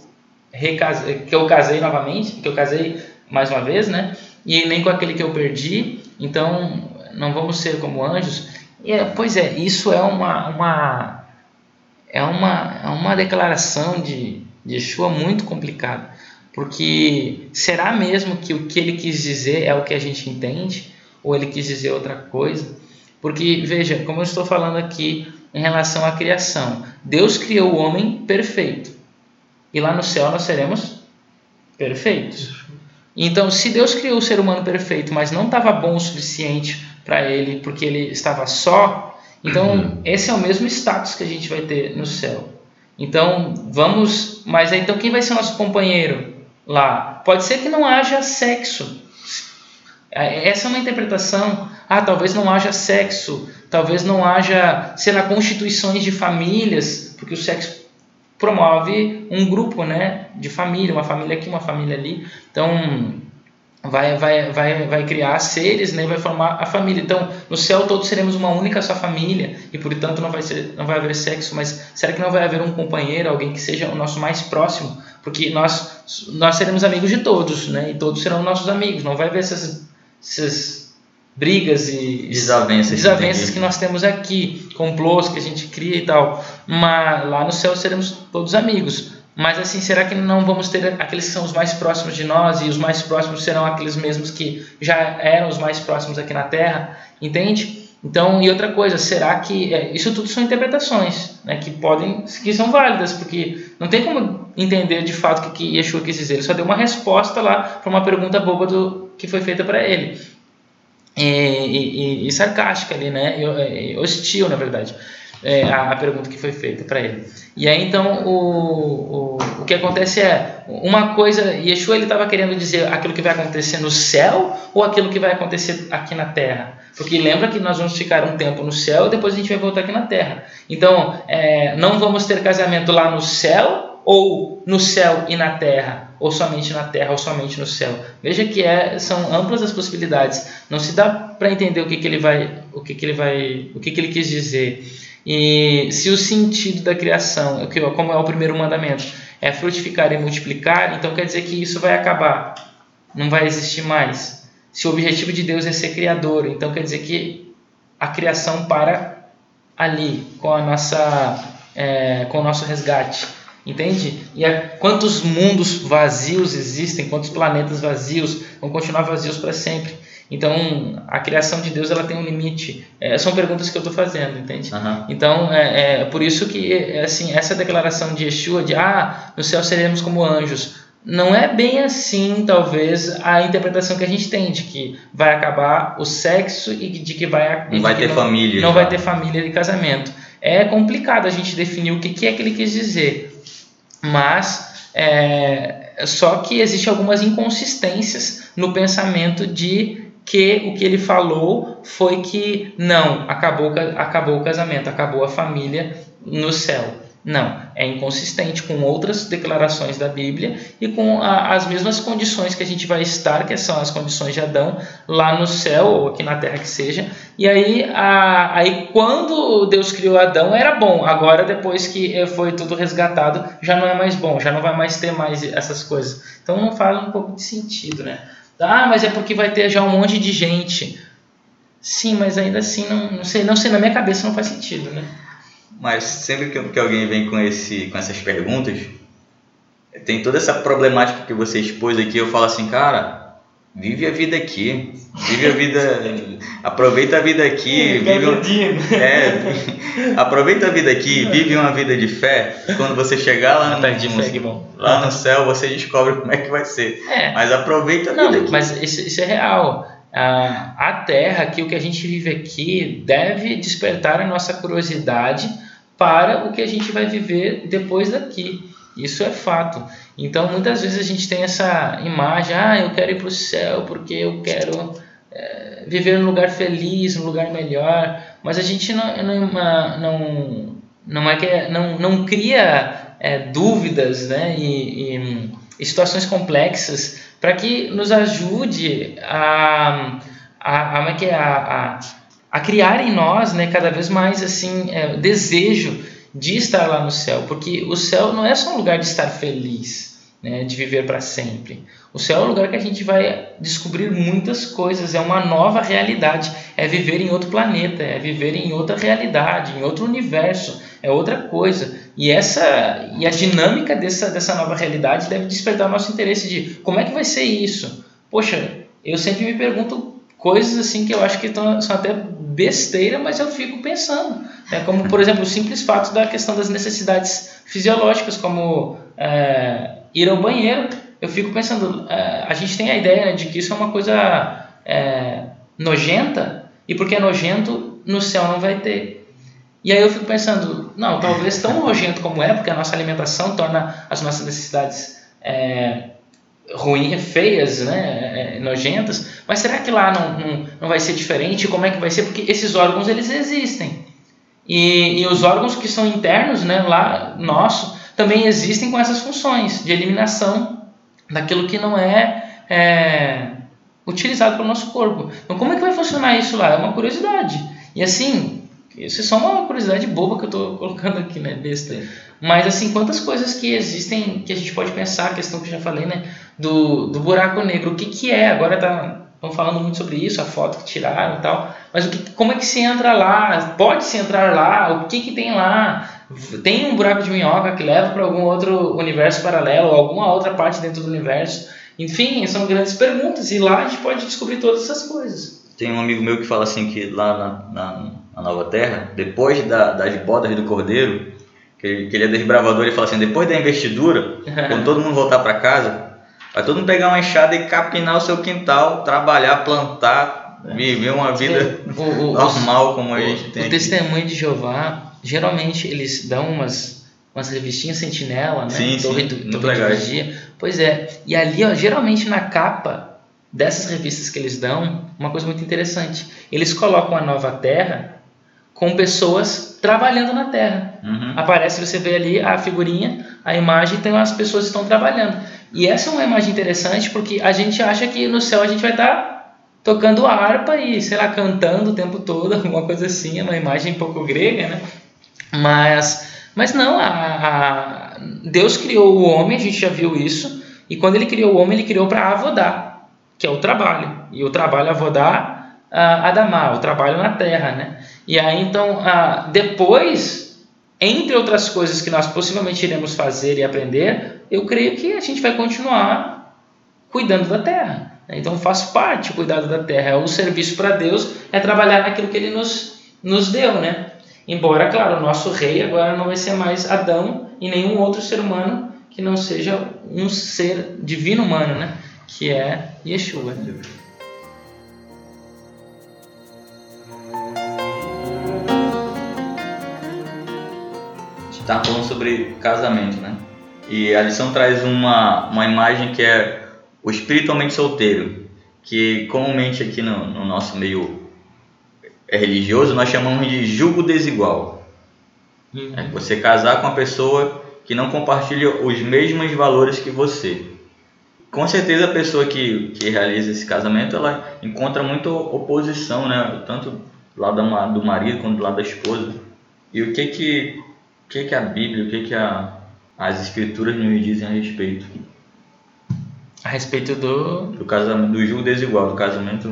recasei, que eu casei novamente, que eu casei mais uma vez, né? E nem com aquele que eu perdi. Então, não vamos ser como anjos. E é, pois é, isso é uma, uma é uma é uma declaração de, de Yeshua muito complicada, porque será mesmo que o que ele quis dizer é o que a gente entende ou ele quis dizer outra coisa? Porque veja, como eu estou falando aqui em relação à criação, Deus criou o homem perfeito. E lá no céu nós seremos perfeitos. Então, se Deus criou o ser humano perfeito, mas não estava bom o suficiente para ele, porque ele estava só, então Uhum. esse é o mesmo status que a gente vai ter no céu. Então, vamos, mas então quem vai ser nosso companheiro lá? Pode ser que não haja sexo. Essa é uma interpretação. Ah, talvez não haja sexo, talvez não haja, sei lá, constituições de famílias, porque o sexo promove um grupo, né, de família, uma família aqui, uma família ali. Então, vai, vai, vai, vai criar seres, né, vai formar a família. Então, no céu todos seremos uma única só família e, portanto, não vai ser, não vai haver sexo. Mas será que não vai haver um companheiro, alguém que seja o nosso mais próximo? Porque nós nós seremos amigos de todos, né, e todos serão nossos amigos. Não vai haver essas, essas brigas e Desavenças que desavenças que nós temos aqui, complôs que a gente cria e tal. Mas lá no céu seremos todos amigos. Mas assim, será que não vamos ter aqueles que são os mais próximos de nós e os mais próximos serão aqueles mesmos que já eram os mais próximos aqui na Terra? Entende? Então, e outra coisa, será que é, isso tudo são interpretações, né, que podem, que são válidas, porque não tem como entender de fato o que, que Yeshua quis dizer. Ele só deu uma resposta lá para uma pergunta boba do que foi feita para ele e, e, e, sarcástica ali, né? E, hostil, na verdade, é, a, a, pergunta que foi feita para ele. E aí então o, o, o que acontece é uma coisa, Yeshua ele estava querendo dizer aquilo que vai acontecer no céu ou aquilo que vai acontecer aqui na terra. Porque lembra que nós vamos ficar um tempo no céu e depois a gente vai voltar aqui na terra. Então é, não vamos ter casamento lá no céu ou no céu e na terra ou somente na terra ou somente no céu. Veja que é, são amplas as possibilidades. Não se dá para entender o que, que ele vai, o que, que ele vai, o que, que ele quis dizer. E se o sentido da criação, como é o primeiro mandamento, é frutificar e multiplicar, então quer dizer que isso vai acabar, não vai existir mais. Se o objetivo de Deus é ser criador, então quer dizer que a criação para ali com a nossa, é, com o nosso resgate. Entende? E a, quantos mundos vazios existem, quantos planetas vazios vão continuar vazios para sempre. Então, a criação de Deus ela tem um limite. É, são perguntas que eu estou fazendo, entende? Uhum. Então, é, é, por isso que assim essa declaração de Yeshua de ah, no céu seremos como anjos, não é bem assim, talvez, a interpretação que a gente tem de que vai acabar o sexo e de que vai não vai ter não, família, não já. vai ter família de casamento. É complicado a gente definir o que, que é que ele quis dizer mas é, só que existe algumas inconsistências no pensamento de que o que ele falou foi que não acabou acabou o casamento acabou a família no céu Não, é inconsistente com outras declarações da Bíblia e com a, as mesmas condições que a gente vai estar, que são as condições de Adão, lá no céu ou aqui na terra que seja. E aí, a, aí quando Deus criou Adão era bom, agora depois que foi tudo resgatado já não é mais bom, já não vai mais ter mais essas coisas. Então não faz um pouco de sentido, né? Ah, mas é porque vai ter já um monte de gente. Sim, mas ainda assim não, não sei, não sei na minha cabeça não faz sentido, né? Mas sempre que, que alguém vem com, esse, com essas perguntas, tem toda essa problemática que você expôs aqui, eu falo assim, cara, vive a vida aqui, vive a vida, aproveita a vida aqui, vive um, é, aproveita a vida aqui, vive uma vida de fé. Quando você chegar lá no, lá no céu, você descobre como é que vai ser. É. Mas aproveita a vida Não, aqui. Mas isso, isso é real. a terra, que o que a gente vive aqui, deve despertar a nossa curiosidade para o que a gente vai viver depois daqui. Isso é fato. Então, muitas vezes a gente tem essa imagem: ah, eu quero ir para o céu porque eu quero é, viver num lugar feliz, num lugar melhor. Mas a gente não, não, não, não, é que, não, não cria é, dúvidas né, e, e, situações complexas para que nos ajude a, a, a, é a, a a criar em nós, né, cada vez mais assim, é, desejo de estar lá no céu, porque o céu não é só um lugar de estar feliz, né, de viver para sempre. O céu é um lugar que a gente vai descobrir muitas coisas, é uma nova realidade, é viver em outro planeta, é viver em outra realidade, em outro universo, é outra coisa. E essa e a dinâmica dessa dessa nova realidade deve despertar o nosso interesse de como é que vai ser isso. Poxa, eu sempre me pergunto coisas assim que eu acho que tão, são até besteira, mas eu fico pensando. Né? Como, por exemplo, o simples fato da questão das necessidades fisiológicas, como é, ir ao banheiro. Eu fico pensando, é, a gente tem a ideia né, de que isso é uma coisa é, nojenta, e porque é nojento, no céu não vai ter. E aí eu fico pensando, não, talvez tão nojento como é, porque a nossa alimentação torna as nossas necessidades é, ruins, feias, né, é, nojentas, mas será que lá não, não, não vai ser diferente? Como é que vai ser? Porque esses órgãos eles existem. E, e os órgãos que são internos, né, lá nosso, também existem com essas funções de eliminação daquilo que não é, é utilizado pelo nosso corpo. Então, como é que vai funcionar isso lá? É uma curiosidade. E assim, isso é só uma curiosidade boba que eu estou colocando aqui, né, besta. Mas assim, quantas coisas que existem que a gente pode pensar, a questão que eu já falei, né, do, do buraco negro, o que que é? Agora tá estão falando muito sobre isso, a foto que tiraram e tal. Mas o que, como é que se entra lá? Pode se entrar lá? O que que tem lá? Tem um buraco de minhoca que leva para algum outro universo paralelo, alguma outra parte dentro do universo? Enfim, são grandes perguntas e lá a gente pode descobrir todas essas coisas. Tem um amigo meu que fala assim que lá na, na, na Nova Terra, depois da, das bodas do Cordeiro, que ele, que ele é desbravador, ele fala assim, depois da investidura, quando todo mundo voltar para casa, vai todo mundo pegar uma enxada e capinar o seu quintal, trabalhar, plantar, é. viver uma vida o, o, normal como a gente tem. O aqui. testemunho de Jeová, geralmente eles dão umas umas revistinhas sentinela, né? Sim, Torre, sim, do, Torre Vigia. Pois é. E ali, ó, geralmente na capa dessas revistas que eles dão, uma coisa muito interessante. Eles colocam a nova terra com pessoas trabalhando na terra. Uhum. Aparece, você vê ali a figurinha, a imagem, tem as pessoas que estão trabalhando. E essa é uma imagem interessante porque a gente acha que no céu a gente vai estar tocando harpa e, sei lá, cantando o tempo todo, alguma coisa assim, é uma imagem um pouco grega, né? Mas mas não, a, a, Deus criou o homem, a gente já viu isso, e quando ele criou o homem, ele criou para avodar, que é o trabalho. E o trabalho avodar, a, adamar, o trabalho na terra, né? E aí então, a, depois, entre outras coisas que nós possivelmente iremos fazer e aprender, eu creio que a gente vai continuar cuidando da terra. Então faz parte o cuidado da terra, é o serviço para Deus, é trabalhar naquilo que Ele nos, nos deu, né? Embora, claro, o nosso rei agora não vai ser mais Adão e nenhum outro ser humano que não seja um ser divino humano, né? Que é Yeshua. Está falando sobre casamento, né? E a lição traz uma, uma imagem que é o espiritualmente solteiro, que comumente aqui no, no nosso meio é religioso, nós chamamos de jugo desigual. Uhum. É você casar com uma pessoa que não compartilha os mesmos valores que você. Com certeza a pessoa que, que realiza esse casamento, ela encontra muita oposição, né? Tanto do lado do marido quanto do lado da esposa. E o que que, o que, que a Bíblia, o que que a, as escrituras nos dizem a respeito? A respeito do... Do casamento, do julgo desigual, do casamento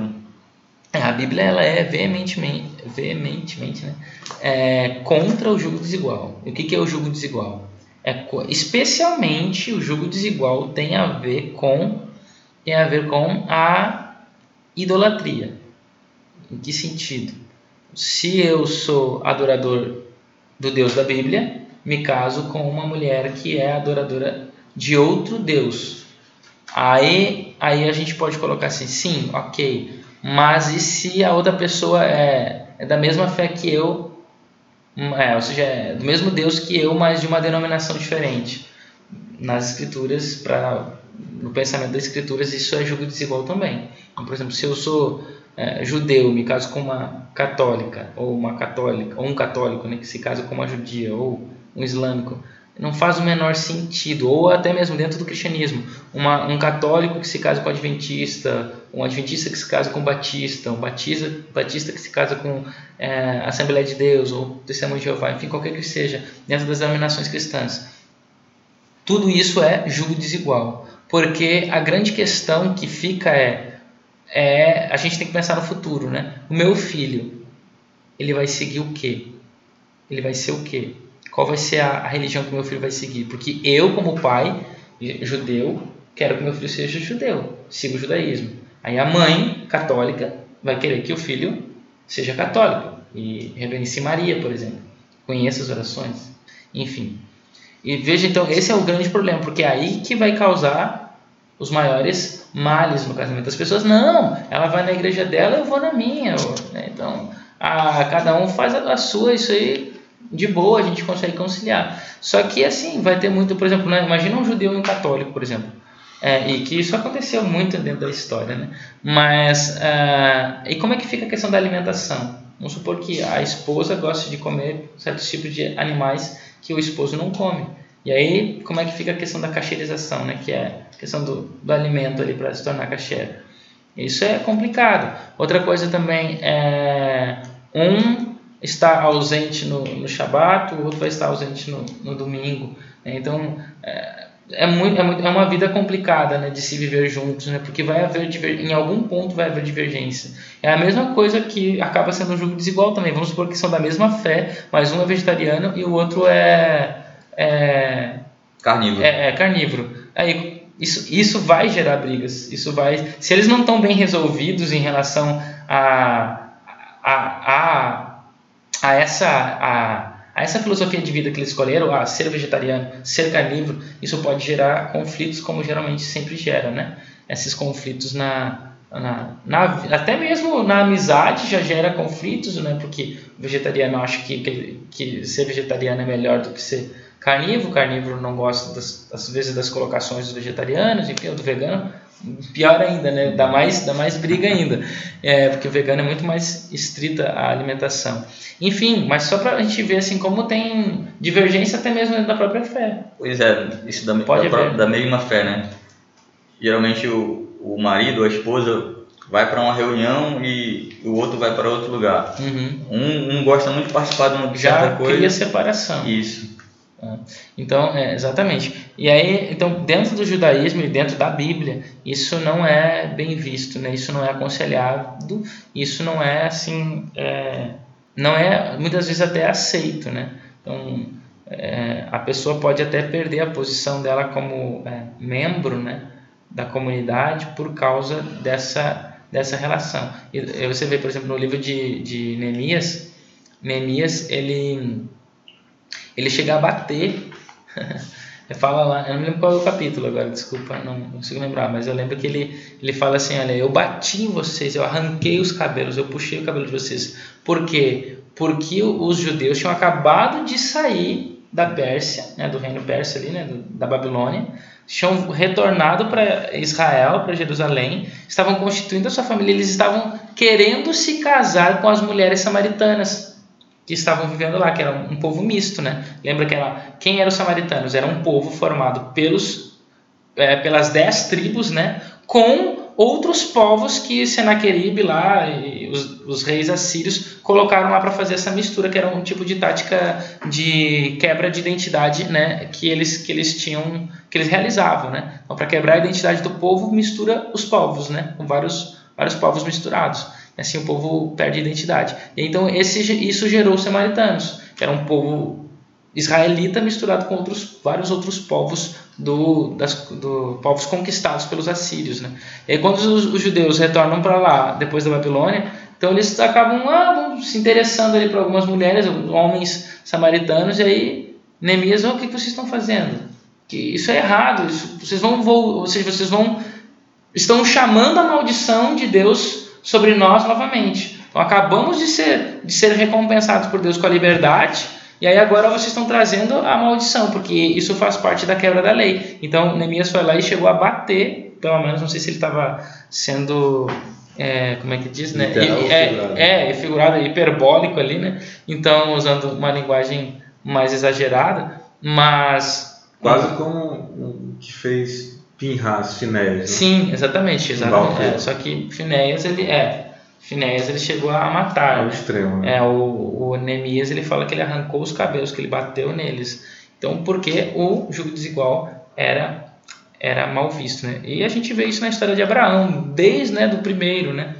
é, a Bíblia ela é veementemente, veementemente né, é, contra o jugo desigual. E o que, que é o jugo desigual? É, especialmente o jugo desigual tem a ver com tem a ver com a idolatria. Em que sentido? Se eu sou adorador do Deus da Bíblia, me caso com uma mulher que é adoradora de outro Deus. Aí, aí a gente pode colocar assim, sim, ok, mas e se a outra pessoa é, é da mesma fé que eu, hum, é, ou seja, é do mesmo Deus que eu, mas de uma denominação diferente? Nas escrituras, para no pensamento das escrituras, isso é julgo desigual também. Então, por exemplo, se eu sou é, judeu, me caso com uma católica, ou uma católica, ou um católico, né, que se casa com uma judia, ou um islâmico, não faz o menor sentido, ou até mesmo dentro do cristianismo, uma, um católico que se casa com um adventista, um adventista que se casa com um batista, um batista, batista que se casa com é, Assembleia de Deus, ou Testemunho de Jeová, enfim, qualquer que seja, dentro das denominações cristãs. Tudo isso é julgo desigual, porque a grande questão que fica é, é a gente tem que pensar no futuro, né? O meu filho, ele vai seguir o quê? Ele vai ser o quê? qual vai ser a, a religião que meu filho vai seguir. Porque eu, como pai judeu, quero que meu filho seja judeu, siga o judaísmo. Aí a mãe católica vai querer que o filho seja católico e reverence Maria, por exemplo. Conheça as orações. Enfim. E veja então, esse é o grande problema, porque é aí que vai causar os maiores males no casamento. As pessoas, não, ela vai na igreja dela, eu vou na minha. Né? Então, a, cada um faz a, a sua, isso aí de boa, a gente consegue conciliar. Só que assim, vai ter muito, por exemplo, né? imagina um judeu e um católico, por exemplo. É, e que isso aconteceu muito dentro da história, né? Mas, uh, e como é que fica a questão da alimentação? Vamos supor que a esposa gosta de comer certos tipos de animais que o esposo não come. E aí, como é que fica a questão da cacheirização, né? Que é a questão do, do alimento ali para se tornar cacheiro. Isso é complicado. Outra coisa também é um está ausente no, no Shabat, o outro vai estar ausente no, no domingo. Né? Então, é, é, muito, é, muito, é uma vida complicada né, de se viver juntos, né? porque vai haver, em algum ponto vai haver divergência. É a mesma coisa que acaba sendo um jogo desigual também. Vamos supor que são da mesma fé, mas um é vegetariano e o outro é... é carnívoro. É, é carnívoro. Aí, isso, isso vai gerar brigas. Isso vai, se eles não estão bem resolvidos em relação a, a, a a essa, a, a essa filosofia de vida que eles escolheram, a ser vegetariano, ser carnívoro, isso pode gerar conflitos, como geralmente sempre gera, né? Esses conflitos na, na, na, até mesmo na amizade já gera conflitos, né? Porque o vegetariano acha que, que, que ser vegetariano é melhor do que ser carnívoro, o carnívoro não gosta das, às vezes das colocações dos vegetarianos, enfim, o do vegano pior ainda, né? Dá mais, dá mais briga ainda, é, porque o vegano é muito mais estrita a alimentação. Enfim, mas só para a gente ver assim como tem divergência até mesmo dentro da própria fé. Pois é, isso da, Pode da, da mesma fé, né? Geralmente o, o marido ou a esposa vai para uma reunião e o outro vai para outro lugar. Uhum. Um, um gosta muito de participar de uma Já certa coisa. cria separação. Isso. Né? Então, é, exatamente. E aí, então, dentro do judaísmo e dentro da Bíblia, isso não é bem visto, né? Isso não é aconselhado, isso não é assim, é, não é muitas vezes até aceito, né? Então, é, a pessoa pode até perder a posição dela como é, membro, né, da comunidade por causa dessa dessa relação. E você vê, por exemplo, no livro de, de Neemias, Neemias ele ele chega a bater. fala lá, eu não lembro qual é o capítulo agora, desculpa, não, consigo lembrar, mas eu lembro que ele, ele fala assim: olha, eu bati em vocês, eu arranquei os cabelos, eu puxei o cabelo de vocês. Por quê? Porque os judeus tinham acabado de sair da Pérsia, né, do reino persa ali, né, da Babilônia, tinham retornado para Israel, para Jerusalém, estavam constituindo a sua família, eles estavam querendo se casar com as mulheres samaritanas que estavam vivendo lá, que era um povo misto, né? Lembra que era, quem eram os samaritanos? Era um povo formado pelos, é, pelas dez tribos, né? Com outros povos que Senaqueribe lá os, os reis assírios colocaram lá para fazer essa mistura, que era um tipo de tática de quebra de identidade, né? Que eles, que eles tinham, que eles realizavam, né? Então, para quebrar a identidade do povo, mistura os povos, né? Com vários, vários povos misturados. Assim o povo perde identidade. Então esse, isso gerou os samaritanos, que era um povo israelita misturado com outros, vários outros povos do, das, do povos conquistados pelos assírios, né? E quando os, os judeus retornam para lá depois da Babilônia, então eles acabam ah, se interessando ali para algumas mulheres, homens samaritanos, e aí Neemias, oh, o que vocês estão fazendo? Que isso é errado, isso, vocês vão, vocês, vocês vão estão chamando a maldição de Deus sobre nós novamente. Então acabamos de ser, de ser recompensados por Deus com a liberdade, e aí agora vocês estão trazendo a maldição, porque isso faz parte da quebra da lei. Então Neemias foi lá e chegou a bater, pelo menos, não sei se ele estava sendo. É, como é que diz, né? Literal, e, é, é, figurado, hiperbólico ali, né? Então, usando uma linguagem mais exagerada, mas. Quase como o que fez Pinhas, Finéias. Né? Sim, exatamente. exatamente. É, só que Finéias, ele é. Finéias ele chegou a matar. Ao extremo. Né? É, o, o Neemias ele fala que ele arrancou os cabelos, que ele bateu neles. Então, porque o jugo desigual era era mal visto, né? E a gente vê isso na história de Abraão, desde né, do primeiro, né?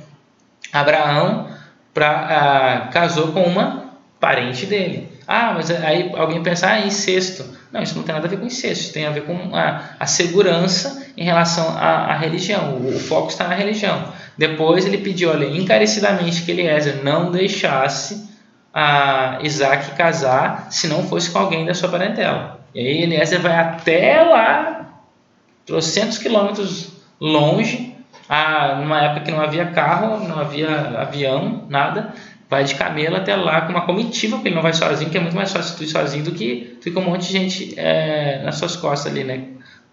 Abraão pra, ah, casou com uma parente dele. Ah, mas aí alguém pensa, ah, incesto. Não, isso não tem nada a ver com incesto, tem a ver com a, a segurança em relação à, à religião. O, o, foco está na religião. Depois ele pediu, olha, encarecidamente que Eliezer não deixasse a Isaac casar se não fosse com alguém da sua parentela. E aí Eliezer vai até lá, trocentos quilômetros longe, a, numa época que não havia carro, não havia avião, nada, vai de camelo até lá com uma comitiva, porque ele não vai sozinho, que é muito mais fácil tu ir sozinho do que tu ir com um monte de gente é, nas suas costas ali, né?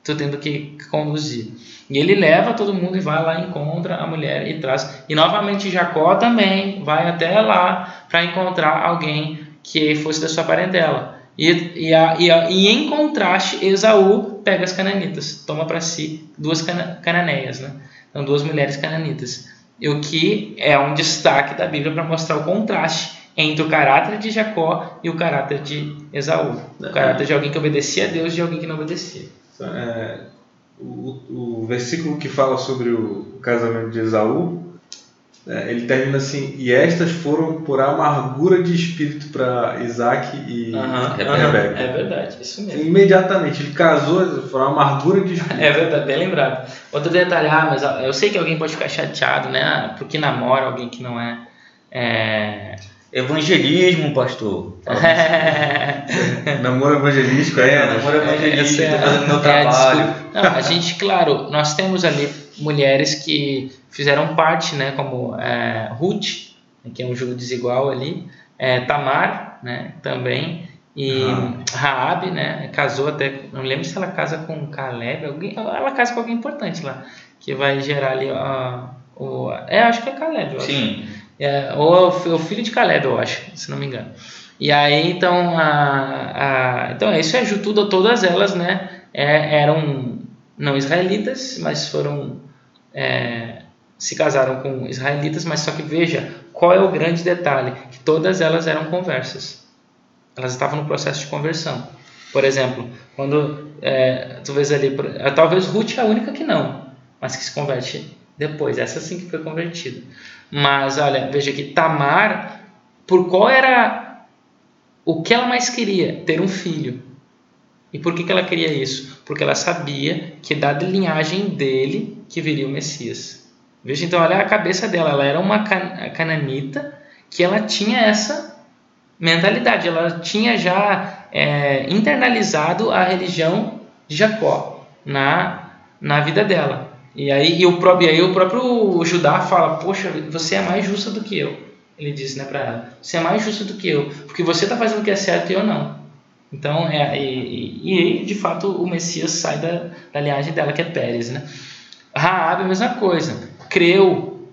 Tu tendo que conduzir. E ele leva todo mundo e vai lá, encontra a mulher e traz. E novamente Jacó também vai até lá para encontrar alguém que fosse da sua parentela. E, e, a, e, a, e em contraste, Esaú pega as cananitas, toma para si duas cana, cananeias, né? Então, duas mulheres cananitas e o que é um destaque da Bíblia para mostrar o contraste entre o caráter de Jacó e o caráter de Esaú. O caráter de alguém que obedecia a Deus e de alguém que não obedecia. É, o, o versículo que fala sobre o casamento de Esaú é, ele termina assim: E estas foram por amargura de espírito para Isaac e uhum, Rebeca. É verdade, isso mesmo. Imediatamente, ele casou, foi uma amargura de espírito. É verdade, bem lembrado. Outro detalhe, ah, mas eu sei que alguém pode ficar chateado, né? Ah, porque namora alguém que não é. é... Evangelismo, pastor. namoro evangelístico, é, é namoro evangelístico, é, fazendo meu é trabalho. Não, a gente, claro, nós temos ali mulheres que fizeram parte, né, como é, Ruth, que é um jogo desigual ali, é, Tamar, né, também, e uhum. Raab, né, casou até, não lembro se ela casa com Caleb, alguém, ela casa com alguém importante lá, que vai gerar ali ó, o, é, acho que é Caleb, eu Sim. Acho. É, ou o filho de Caleb, eu acho, se não me engano. E aí, então, a, a, então isso é tudo, todas elas, né, é, eram não israelitas, mas foram é, se casaram com israelitas, mas só que veja qual é o grande detalhe, que todas elas eram conversas. Elas estavam no processo de conversão. Por exemplo, quando é, tu vês ali, é, talvez Ruth é a única que não, mas que se converte depois. Essa sim que foi convertida. Mas olha, veja que Tamar, por qual era o que ela mais queria? Ter um filho. E por que, que ela queria isso? Porque ela sabia que da linhagem dele que viria o Messias. Veja então, olha a cabeça dela. Ela era uma cananita que ela tinha essa mentalidade. Ela tinha já é, internalizado a religião de Jacó na, na vida dela. E aí, e o próprio, aí o próprio Judá fala: Poxa, você é mais justa do que eu. Ele disse né, para ela: Você é mais justa do que eu, porque você está fazendo o que é certo e eu não. Então, é, e, e, e, de fato o Messias sai da, da linhagem dela, que é Pérez. Né? Raab, a mesma coisa creu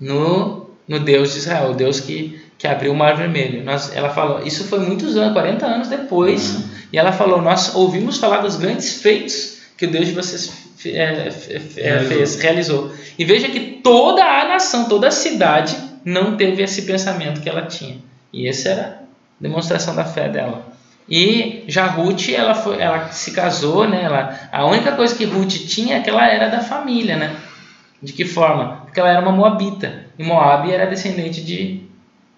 no no Deus de Israel, o Deus que, que abriu o Mar Vermelho. Nós, ela falou, isso foi muitos anos, 40 anos depois, uhum. e ela falou: Nós ouvimos falar dos grandes feitos que o Deus de vocês é, é, fez, realizou. E veja que toda a nação, toda a cidade não teve esse pensamento que ela tinha. E essa era a demonstração da fé dela. E já Ruth, ela, foi, ela se casou, né? Ela, a única coisa que Ruth tinha é que ela era da família, né? De que forma? Porque ela era uma moabita. E Moab era descendente de,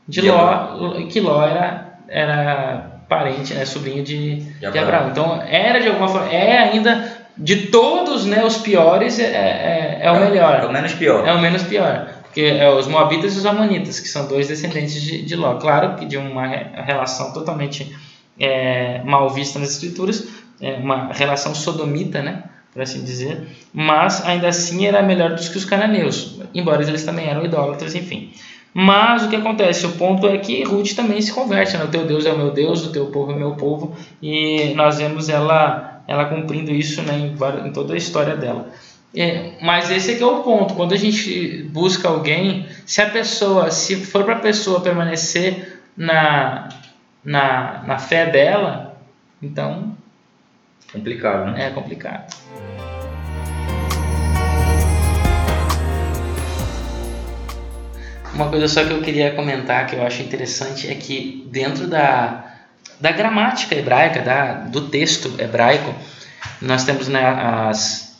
de Ló, que Ló era, era parente, né? sobrinho de, de, Abraão. de Abraão. Então era de alguma forma, é ainda de todos né, os piores, é, é, é o é, melhor. É o menos pior. É o menos pior. Porque é os Moabitas e os Amonitas, que são dois descendentes de, de Ló. Claro que de uma relação totalmente é, mal vista nas Escrituras, é uma relação sodomita, né? Por assim dizer, mas ainda assim era melhor do que os cananeus, embora eles também eram idólatras, enfim. Mas o que acontece? O ponto é que Ruth também se converte, né? o teu Deus é o meu Deus, o teu povo é o meu povo, e nós vemos ela ela cumprindo isso né, em, em toda a história dela. É, mas esse aqui é o ponto. Quando a gente busca alguém, se a pessoa, se for para a pessoa permanecer na, na, na fé dela, então. Complicado, né? É complicado. Uma coisa só que eu queria comentar que eu acho interessante é que dentro da, da gramática hebraica, da, do texto hebraico, nós temos né, as,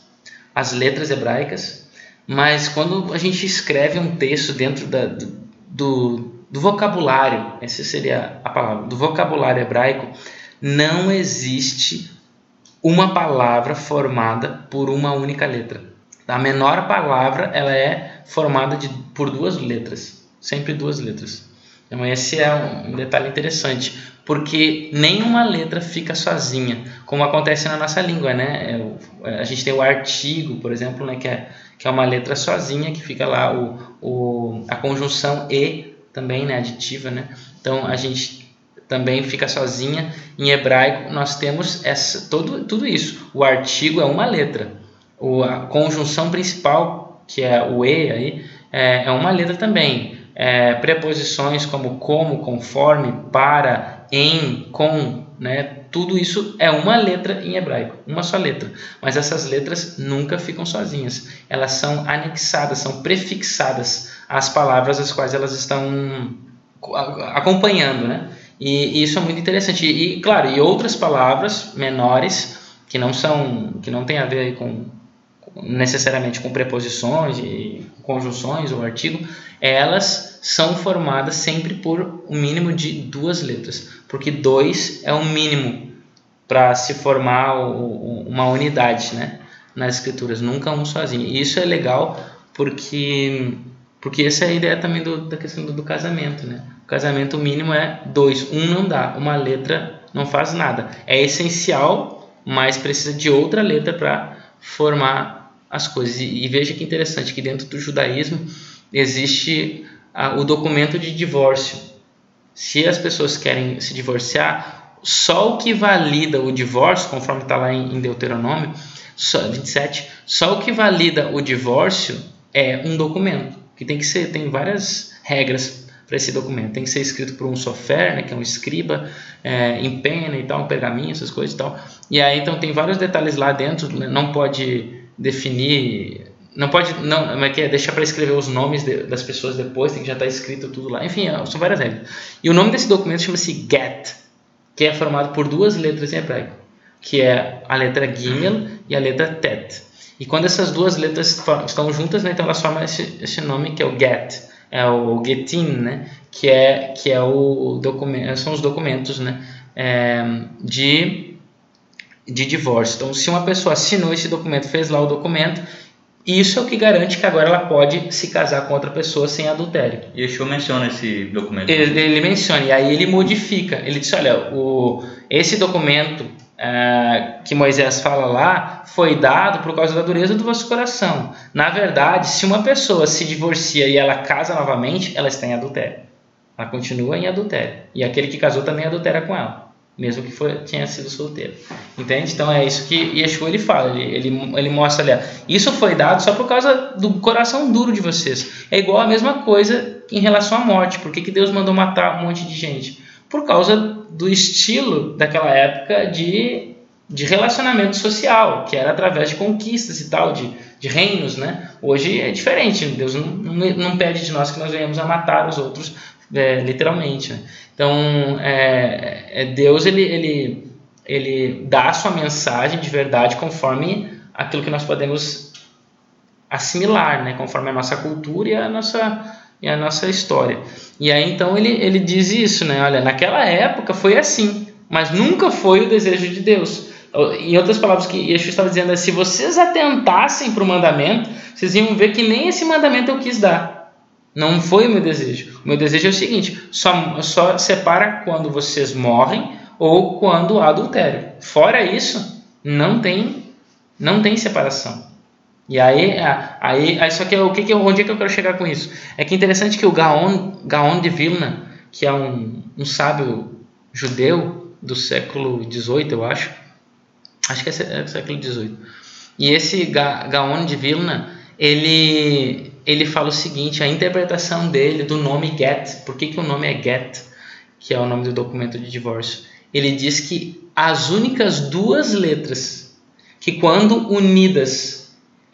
as letras hebraicas, mas quando a gente escreve um texto dentro da, do, do vocabulário, essa seria a palavra, do vocabulário hebraico, não existe uma palavra formada por uma única letra. A menor palavra ela é formada de, por duas letras, sempre duas letras. Então esse é um detalhe interessante, porque nenhuma letra fica sozinha, como acontece na nossa língua, né? É a gente tem o artigo, por exemplo, né, que, é, que é uma letra sozinha, que fica lá o, o, a conjunção e também, né, aditiva, né? Então a gente também fica sozinha. Em hebraico nós temos essa, todo, tudo isso. O artigo é uma letra, o, a conjunção principal, que é o e aí, é, é uma letra também é, preposições como como, conforme, para, em, com, né? Tudo isso é uma letra em hebraico, uma só letra. Mas essas letras nunca ficam sozinhas. Elas são anexadas, são prefixadas às palavras as quais elas estão acompanhando, né? E, e isso é muito interessante. E, e, claro, e outras palavras menores que não são, que não tem a ver com necessariamente com preposições e conjunções ou artigo, elas são formadas sempre por um mínimo de duas letras, porque dois é o mínimo para se formar uma unidade, né? Nas escrituras, nunca um sozinho. E isso é legal porque porque essa é a ideia também do, da questão do, do casamento, né? O casamento mínimo é dois, um não dá, uma letra não faz nada. É essencial, mas precisa de outra letra para formar as coisas. E, e, veja que interessante que dentro do judaísmo existe ah, o documento de divórcio. Se as pessoas querem se divorciar, só o que valida o divórcio, conforme está lá em, em Deuteronômio só, 27, só o que valida o divórcio é um documento, que tem que ser, tem várias regras para esse documento. Tem que ser escrito por um sofer, né, que é um escriba, é, em pena e tal, um pergaminho, essas coisas e tal. E aí então tem vários detalhes lá dentro, né, não pode definir não pode, não, é que é? Deixar para escrever os nomes de, das pessoas depois, tem que já estar tá escrito tudo lá. Enfim, é, são várias regras. E o nome desse documento chama-se GET, que é formado por duas letras em hebraico, que é a letra Gimel e a letra Tet. E quando essas duas letras estão juntas, né, então elas formam esse, esse nome que é o GET, é o Getin, né, que é que é o documento, são os documentos, né, é, de de divórcio. Então, se uma pessoa assinou esse documento, fez lá o documento, isso é o que garante que agora ela pode se casar com outra pessoa sem adultério. E Yeshua menciona esse documento. Ele, ele menciona, e aí ele modifica. Ele diz: olha, o, esse documento uh, que Moisés fala lá foi dado por causa da dureza do vosso coração. Na verdade, se uma pessoa se divorcia e ela casa novamente, ela está em adultério. Ela continua em adultério. E aquele que casou também adultera com ela. mesmo que foi, tenha sido solteiro. Entende? Então é isso que Yeshua ele fala, ele, ele, ele mostra ali, isso foi dado só por causa do coração duro de vocês. É igual a mesma coisa em relação à morte. Por que, que Deus mandou matar um monte de gente? Por causa do estilo daquela época de, de relacionamento social, que era através de conquistas e tal, de, de reinos, né? Hoje é diferente, Deus não, não, pede de nós que nós venhamos a matar os outros, é, literalmente. Né? Então, é, é, Deus ele, ele, ele dá a sua mensagem de verdade conforme aquilo que nós podemos assimilar, né? conforme a nossa cultura e a nossa, e a nossa história. E aí então ele, ele diz isso, né? Olha, naquela época foi assim, mas nunca foi o desejo de Deus. Em outras palavras, que Yeshua estava dizendo é: se vocês atentassem para o mandamento, vocês iam ver que nem esse mandamento eu quis dar. Não foi o meu desejo. O meu desejo é o seguinte: só, só separa quando vocês morrem ou quando há adultério. Fora isso, não tem, não tem separação. E aí, aí, aí só que o que, que onde é que eu quero chegar com isso? É que é interessante que o Gaon, Gaon de Vilna, que é um, um sábio judeu do século XVIII, eu acho, acho que é, é século XVIII. E esse Gaon de Vilna, ele ele fala o seguinte, a interpretação dele do nome get, por que, que o nome é get, que é o nome do documento de divórcio? Ele diz que as únicas duas letras que quando unidas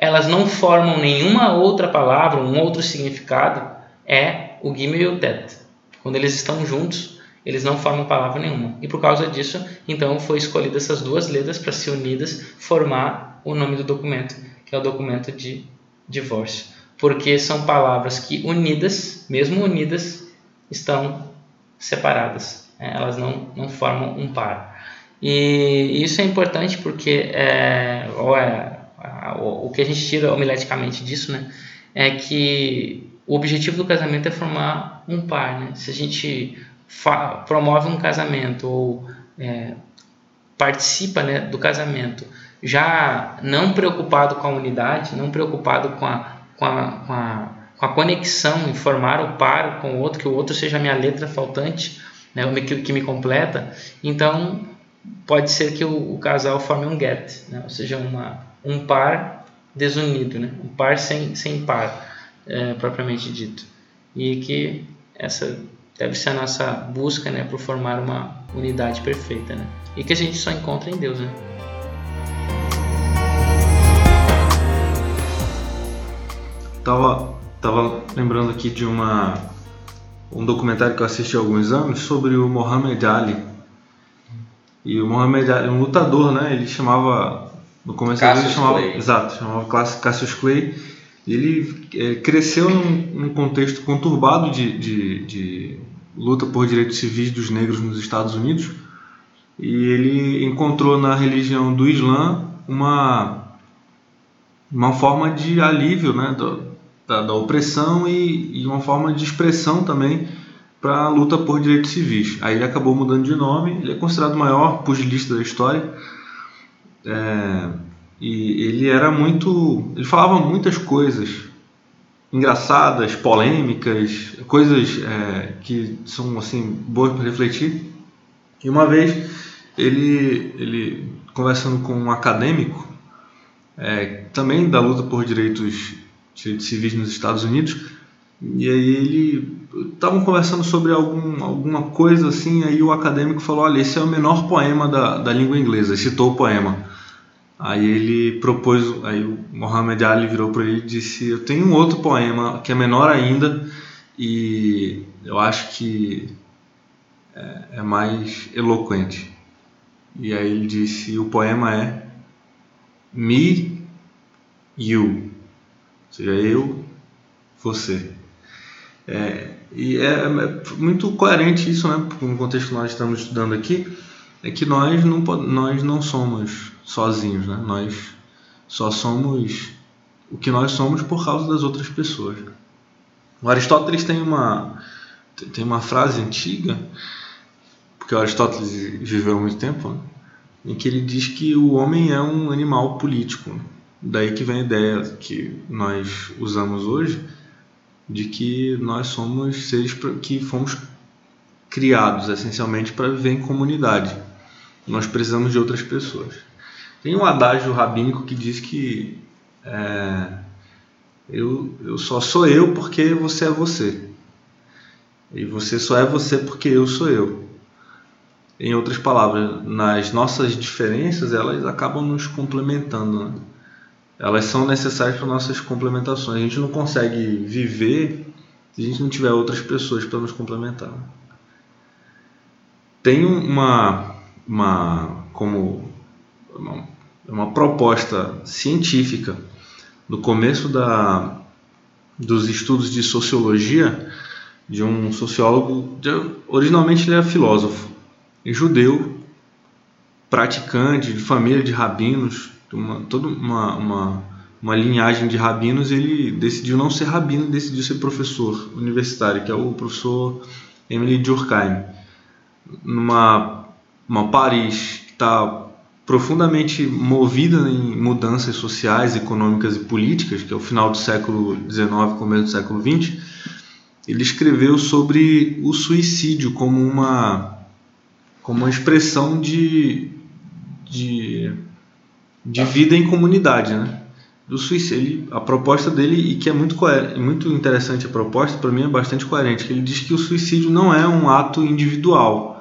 elas não formam nenhuma outra palavra, um outro significado, é o gimel e o tet. Quando eles estão juntos, eles não formam palavra nenhuma. E por causa disso, então foi escolhida essas duas letras para se unidas formar o nome do documento, que é o documento de divórcio porque são palavras que unidas, mesmo unidas, estão separadas. Né? Elas não, não formam um par. E isso é importante porque é, é, o que a gente tira homileticamente disso né, é que o objetivo do casamento é formar um par. Né? Se a gente promove um casamento ou é, participa né, do casamento já não preocupado com a unidade, não preocupado com a com a, com a, com a conexão em formar o par com o outro, que o outro seja a minha letra faltante, né, que, que me completa, então pode ser que o, o casal forme um get, né, ou seja, uma, um par desunido, né, um par sem, sem par, é, propriamente dito. E que essa deve ser a nossa busca né, por formar uma unidade perfeita. Né, e que a gente só encontra em Deus. Né. Tava, tava lembrando aqui de uma um documentário que eu assisti há alguns anos sobre o Muhammad Ali. E o Muhammad Ali, um lutador, né? Ele chamava no começo Cassius ele chamava, Clay. exato, chamava Cassius Clay. Ele é, cresceu num, num, contexto conturbado de, de, de luta por direitos civis dos negros nos Estados Unidos. E ele encontrou na religião do Islã uma uma forma de alívio, né, do, da, da opressão e, e, uma forma de expressão também para a luta por direitos civis. Aí ele acabou mudando de nome, ele é considerado o maior pugilista da história. É, e ele era muito. Ele falava muitas coisas engraçadas, polêmicas, coisas é, que são assim boas para refletir. E uma vez ele, ele conversando com um acadêmico, é, também da luta por direitos direitos civis nos Estados Unidos. E aí ele estavam conversando sobre algum, alguma coisa assim, aí o acadêmico falou, olha, esse é o menor poema da, da língua inglesa, citou o poema. Aí ele propôs, aí o Muhammad Ali virou para ele e disse, eu tenho um outro poema que é menor ainda e eu acho que é, é mais eloquente. E aí ele disse, o poema é Me, You seja eu, você. É, e é, é, muito coerente isso, né? No contexto que nós estamos estudando aqui, é que nós não, nós não somos sozinhos, né? Nós só somos o que nós somos por causa das outras pessoas. O Aristóteles tem uma tem uma frase antiga, porque o Aristóteles viveu muito tempo, né? em que ele diz que o homem é um animal político. Daí que vem a ideia que nós usamos hoje de que nós somos seres que fomos criados essencialmente para viver em comunidade. Nós precisamos de outras pessoas. Tem um adágio rabínico que diz que é, eu, eu só sou eu porque você é você. E você só é você porque eu sou eu. Em outras palavras, nas nossas diferenças, elas acabam nos complementando. Né? Elas são necessárias para nossas complementações. A gente não consegue viver se a gente não tiver outras pessoas para nos complementar. Tem uma, uma como uma, uma proposta científica no começo da, dos estudos de sociologia de um sociólogo, de, originalmente ele é filósofo, judeu, praticante, de família de rabinos, uma, toda uma, uma, uma linhagem de rabinos, ele decidiu não ser rabino, decidiu ser professor universitário, que é o professor Emily Durkheim, numa uma Paris que está profundamente movida em mudanças sociais, econômicas e políticas, que é o final do século XIX, começo do século XX, ele escreveu sobre o suicídio como uma, como uma expressão de, de, de vida em comunidade, né? Do suicídio, a proposta dele e que é muito muito interessante a proposta, para mim é bastante coerente, que ele diz que o suicídio não é um ato individual,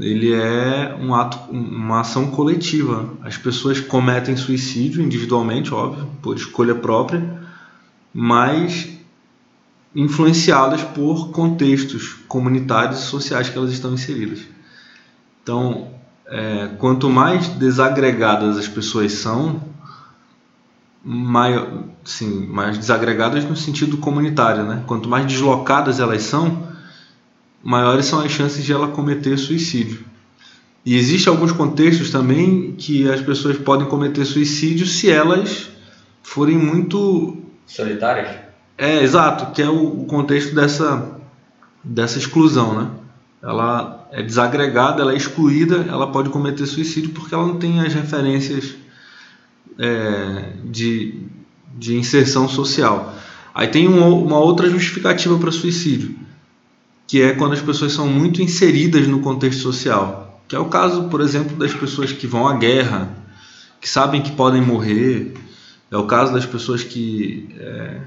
ele é um ato, uma ação coletiva. As pessoas cometem suicídio individualmente, óbvio, por escolha própria, mas influenciadas por contextos comunitários e sociais que elas estão inseridas. Então, é, quanto mais desagregadas as pessoas são, maior, sim, mais desagregadas no sentido comunitário, né? Quanto mais deslocadas elas são, maiores são as chances de ela cometer suicídio. E existem alguns contextos também que as pessoas podem cometer suicídio se elas forem muito solitárias. É, exato, que é o, contexto dessa, dessa exclusão, né? Ela é desagregada, ela é excluída, ela pode cometer suicídio porque ela não tem as referências é, de, de inserção social. Aí tem uma, uma outra justificativa para suicídio, que é quando as pessoas são muito inseridas no contexto social. Que é o caso, por exemplo, das pessoas que vão à guerra, que sabem que podem morrer. É o caso das pessoas que é,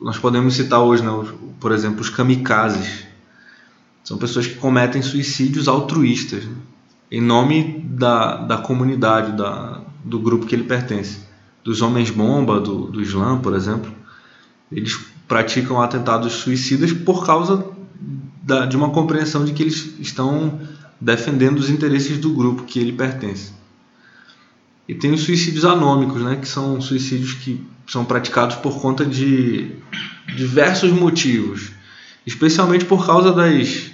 nós podemos citar hoje, né, por exemplo, os kamikazes. São pessoas que cometem suicídios altruístas, né, em nome da, da comunidade, da, do grupo que ele pertence. Dos homens-bomba, do, do Islã, por exemplo. Eles praticam atentados suicidas por causa da, de uma compreensão de que eles estão defendendo os interesses do grupo que ele pertence. E tem os suicídios anômicos, né, que são suicídios que são praticados por conta de diversos motivos, especialmente por causa das,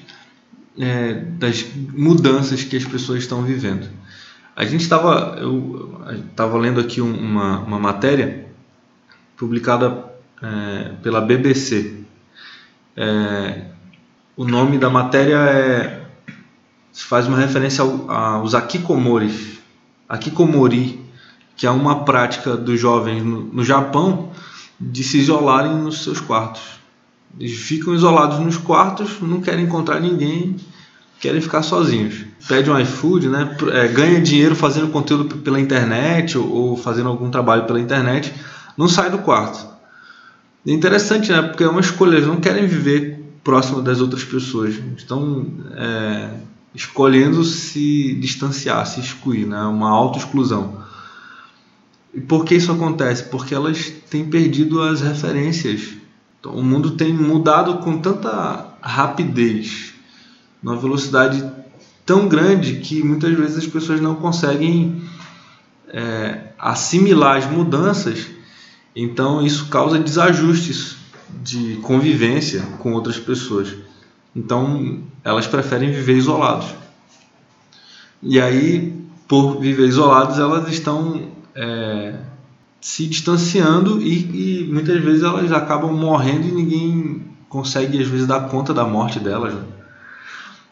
é, das mudanças que as pessoas estão vivendo. A gente estava, eu estava lendo aqui uma, uma matéria publicada é, pela BBC. É, o nome da matéria é faz uma referência ao, aos akikomoris Akikomori, que é uma prática dos jovens no, no Japão de se isolarem nos seus quartos. Eles ficam isolados nos quartos, não querem encontrar ninguém, querem ficar sozinhos. Pede um iFood, né? É, ganha dinheiro fazendo conteúdo pela internet ou, ou, fazendo algum trabalho pela internet, não sai do quarto. É interessante, né? Porque é uma escolha, eles não querem viver próximo das outras pessoas. Estão é, escolhendo se distanciar, se excluir, né? uma autoexclusão. E por que isso acontece? Porque elas têm perdido as referências. Então, o mundo tem mudado com tanta rapidez, numa velocidade tão grande que muitas vezes as pessoas não conseguem é, assimilar as mudanças. Então isso causa desajustes de convivência com outras pessoas. Então, elas preferem viver isolados. E aí, por viver isolados, elas estão é, se distanciando e, e, muitas vezes elas acabam morrendo e ninguém consegue, às vezes, dar conta da morte delas.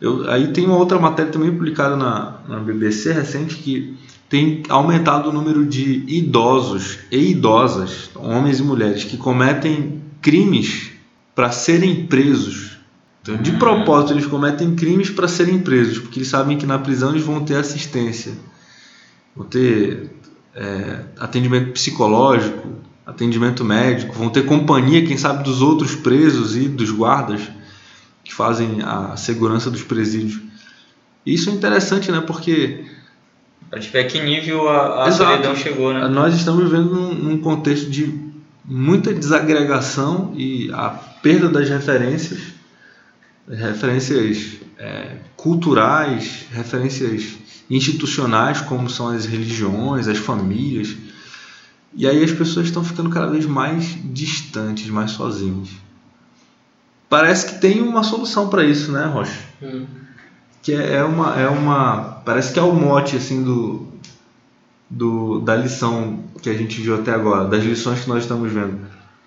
Eu, aí tem uma outra matéria também publicada na, na BBC recente que tem aumentado o número de idosos e idosas, homens e mulheres, que cometem crimes para serem presos Então, de propósito, eles cometem crimes para serem presos, porque eles sabem que na prisão eles vão ter assistência, vão ter é, atendimento psicológico, atendimento médico, vão ter companhia, quem sabe, dos outros presos e dos guardas que fazem a segurança dos presídios. Isso é interessante, né? Porque Pra gente ver a que nível a, a solidão chegou, né? Nós estamos vivendo num, num, contexto de muita desagregação e a perda das referências, referências é, culturais, referências institucionais, como são as religiões, as famílias. E aí as pessoas estão ficando cada vez mais distantes, mais sozinhas. Parece que tem uma solução para isso, né, Rocha? Hum que é, é uma é uma parece que é o mote assim do, do da lição que a gente viu até agora das lições que nós estamos vendo.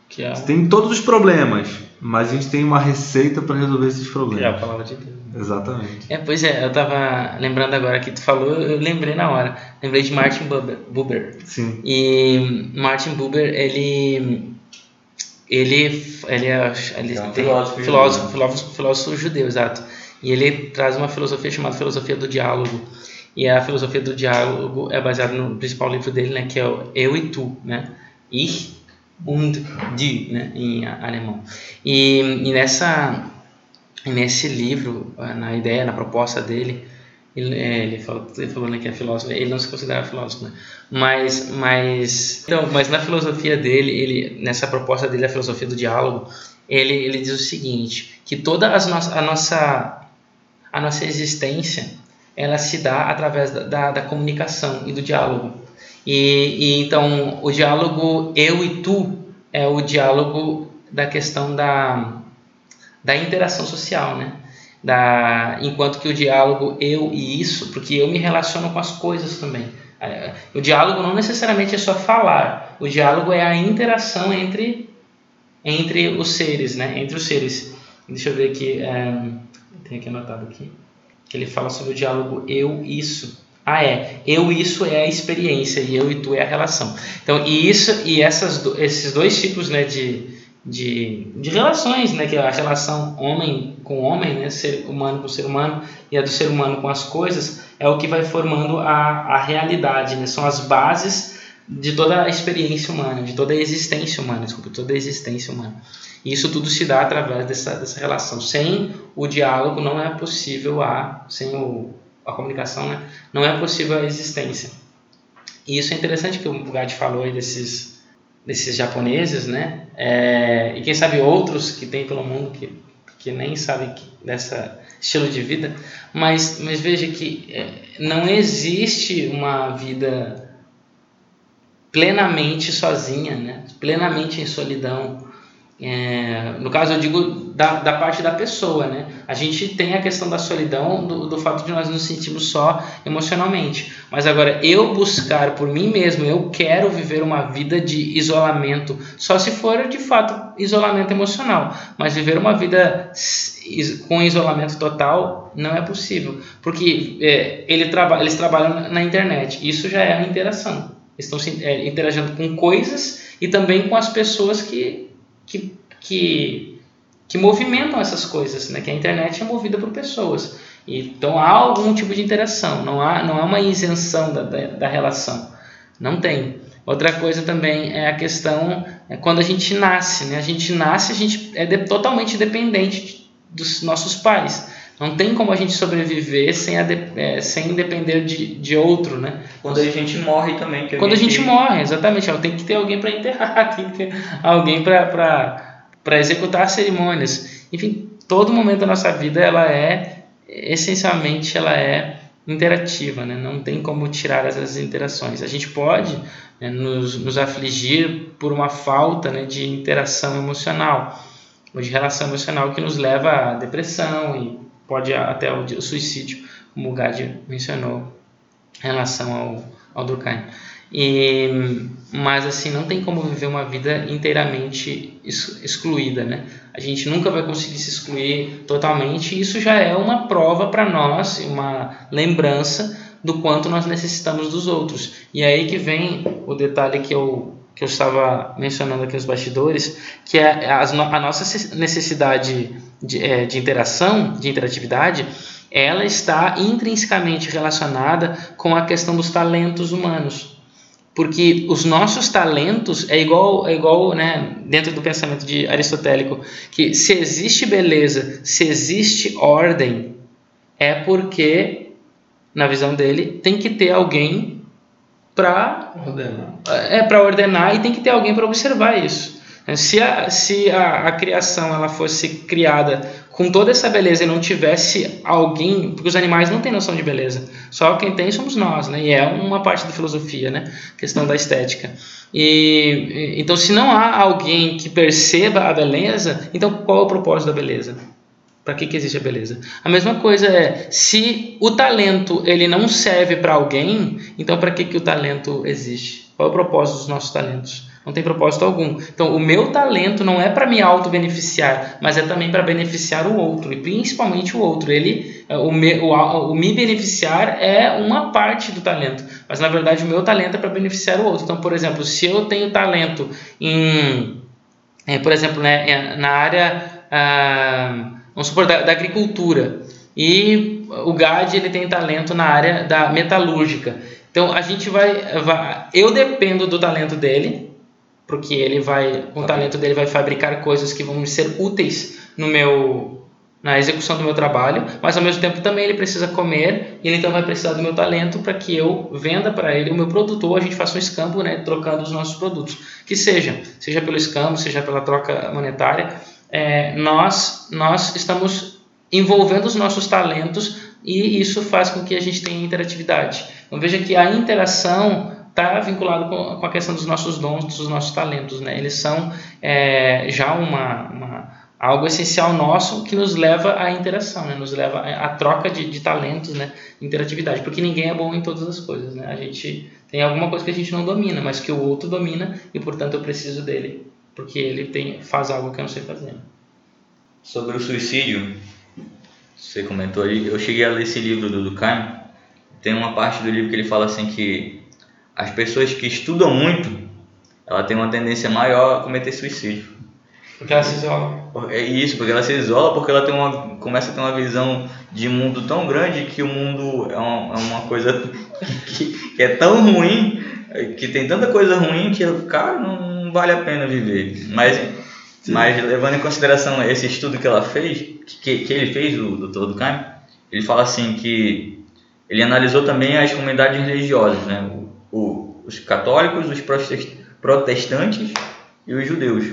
Que é... tem todos os problemas mas a gente tem uma receita para resolver esses problemas. Que é a palavra de Deus. Exatamente. É pois é eu tava lembrando agora que tu falou eu lembrei na hora. Lembrei de Martin Buber, Buber. sim. E Martin Buber ele ele ele é ele é um tem, filósofo, filósofo, filósofo, filósofo judeu exato. E ele traz uma filosofia chamada filosofia do diálogo. E a filosofia do diálogo é baseada no principal livro dele, né, que é o Eu e Tu, né? Ich und du, né, em alemão. E, e nessa nesse livro, na ideia, na proposta dele, ele, é, ele, falou, ele falou né, que é filósofo, ele não se considera filósofo, né? mas, mas, então, mas na filosofia dele, ele, nessa proposta dele, a filosofia do diálogo, ele, ele diz o seguinte, que toda as no a nossa a nossa existência ela se dá através da, da, da comunicação e do diálogo. E, e, então o diálogo eu e tu é o diálogo da questão da, da interação social, né? Da, enquanto que o diálogo eu e isso, porque eu me relaciono com as coisas também. É, o diálogo não necessariamente é só falar, o diálogo é a interação entre, entre os seres, né? Entre os seres. Deixa eu ver aqui. É, tem aqui anotado aqui, que ele fala sobre o diálogo eu-isso. Ah, é. Eu isso é a experiência e eu e tu é a relação. Então, e isso e essas, esses dois tipos, né, de, de, de relações, né, que é a relação homem com homem, né, ser humano com ser humano e a do ser humano com as coisas, é o que vai formando a, a realidade, né? São as bases de toda a experiência humana, de toda a existência humana, desculpa, toda a existência humana. Isso tudo se dá através dessa, dessa relação. Sem o diálogo não é possível a, sem o, a comunicação, né? não é possível a existência. E isso é interessante que o Gad falou aí desses, desses japoneses, né? É, e quem sabe outros que tem pelo mundo que, que nem sabem dessa estilo de vida, mas, mas veja que é, não existe uma vida plenamente sozinha, né? plenamente em solidão. É, no caso, eu digo da, da parte da pessoa, né? A gente tem a questão da solidão, do, do fato de nós nos sentirmos só emocionalmente. Mas agora, eu buscar por mim mesmo, eu quero viver uma vida de isolamento, só se for de fato isolamento emocional. Mas viver uma vida com isolamento total não é possível, porque é, ele traba, eles trabalham na internet, isso já é uma interação. Eles estão é, interagindo com coisas e também com as pessoas que que, que, que movimentam essas coisas, né? que a internet é movida por pessoas. Então há algum tipo de interação, não há, não há uma isenção da, da, da relação. Não tem. Outra coisa também é a questão é quando a gente nasce, né? A gente nasce, a gente é de, totalmente dependente dos nossos pais. Não tem como a gente sobreviver sem, a de, é, sem depender de, de outro, né? Quando a gente morre também. Quando a gente morre, exatamente. Tem que ter alguém para enterrar, tem que ter alguém para executar as cerimônias. Enfim, todo momento da nossa vida, ela é, essencialmente, ela é interativa, né? não tem como tirar essas interações. A gente pode né, nos, nos afligir por uma falta né, de interação emocional, ou de relação emocional que nos leva à depressão e pode até o, o suicídio, como o Gad mencionou em relação ao, ao Durkheim. E, mas assim, não tem como viver uma vida inteiramente excluída, né? A gente nunca vai conseguir se excluir totalmente, e isso já é uma prova para nós, uma lembrança do quanto nós necessitamos dos outros. E é aí que vem o detalhe que eu que eu estava mencionando aqui nos bastidores, que é a, nossa necessidade de, é, de interação, de interatividade, ela está intrinsecamente relacionada com a questão dos talentos humanos. Porque os nossos talentos é igual, é igual né, dentro do pensamento de aristotélico, que se existe beleza, se existe ordem, é porque, na visão dele, tem que ter alguém para ordenar. É para ordenar e tem que ter alguém para observar isso. Se a, se a, a criação ela fosse criada com toda essa beleza e não tivesse alguém, porque os animais não têm noção de beleza, só quem tem somos nós, né? E é uma parte da filosofia, né? questão da estética. E então, se não há alguém que perceba a beleza, então qual é o propósito da beleza? Para que, que existe a beleza? A mesma coisa é, se o talento ele não serve para alguém, então para que, que o talento existe? Qual é o propósito dos nossos talentos? Não tem propósito algum. Então, o meu talento não é para me auto-beneficiar, mas é também para beneficiar o outro, e principalmente o outro. Ele, é, o, me, o, o me beneficiar é uma parte do talento, mas na verdade o meu talento é para beneficiar o outro. Então, por exemplo, se eu tenho talento em, é, por exemplo, né, é, na área, ah, vamos supor, da, da agricultura, e o GAD ele tem talento na área da metalúrgica. Então a gente vai, vai, eu dependo do talento dele, porque ele vai, com o talento dele, vai fabricar coisas que vão ser úteis no meu na execução do meu trabalho, mas ao mesmo tempo também ele precisa comer e ele então vai precisar do meu talento para que eu venda para ele o meu produto ou a gente faça um escambo, né, trocando os nossos produtos, que seja, seja pelo escambo, seja pela troca monetária, é, nós nós estamos envolvendo os nossos talentos e isso faz com que a gente tenha interatividade. Então veja que a interação está vinculado com, com, a questão dos nossos dons, dos nossos talentos, né? Eles são é, já uma, uma, algo essencial nosso que nos leva à interação, né? Nos leva à, troca de, de talentos, né? Interatividade, porque ninguém é bom em todas as coisas, né? A gente tem alguma coisa que a gente não domina, mas que o outro domina e portanto eu preciso dele, porque ele tem faz algo que eu não sei fazer. Sobre o suicídio, você comentou aí, eu cheguei a ler esse livro do Durkheim. Tem uma parte do livro que ele fala assim que as pessoas que estudam muito, ela tem uma tendência maior a cometer suicídio. Porque ela se isola. É isso, porque ela se isola porque ela tem uma, começa a ter uma visão de mundo tão grande que o mundo é uma, é uma coisa que, que, é tão ruim, que tem tanta coisa ruim que, cara, não, não vale a pena viver. Mas, mas levando em consideração esse estudo que ela fez, que, que ele fez, o Dr. Durkheim, ele fala assim que ele analisou também as comunidades religiosas, né? o, os católicos, os protestantes e os judeus.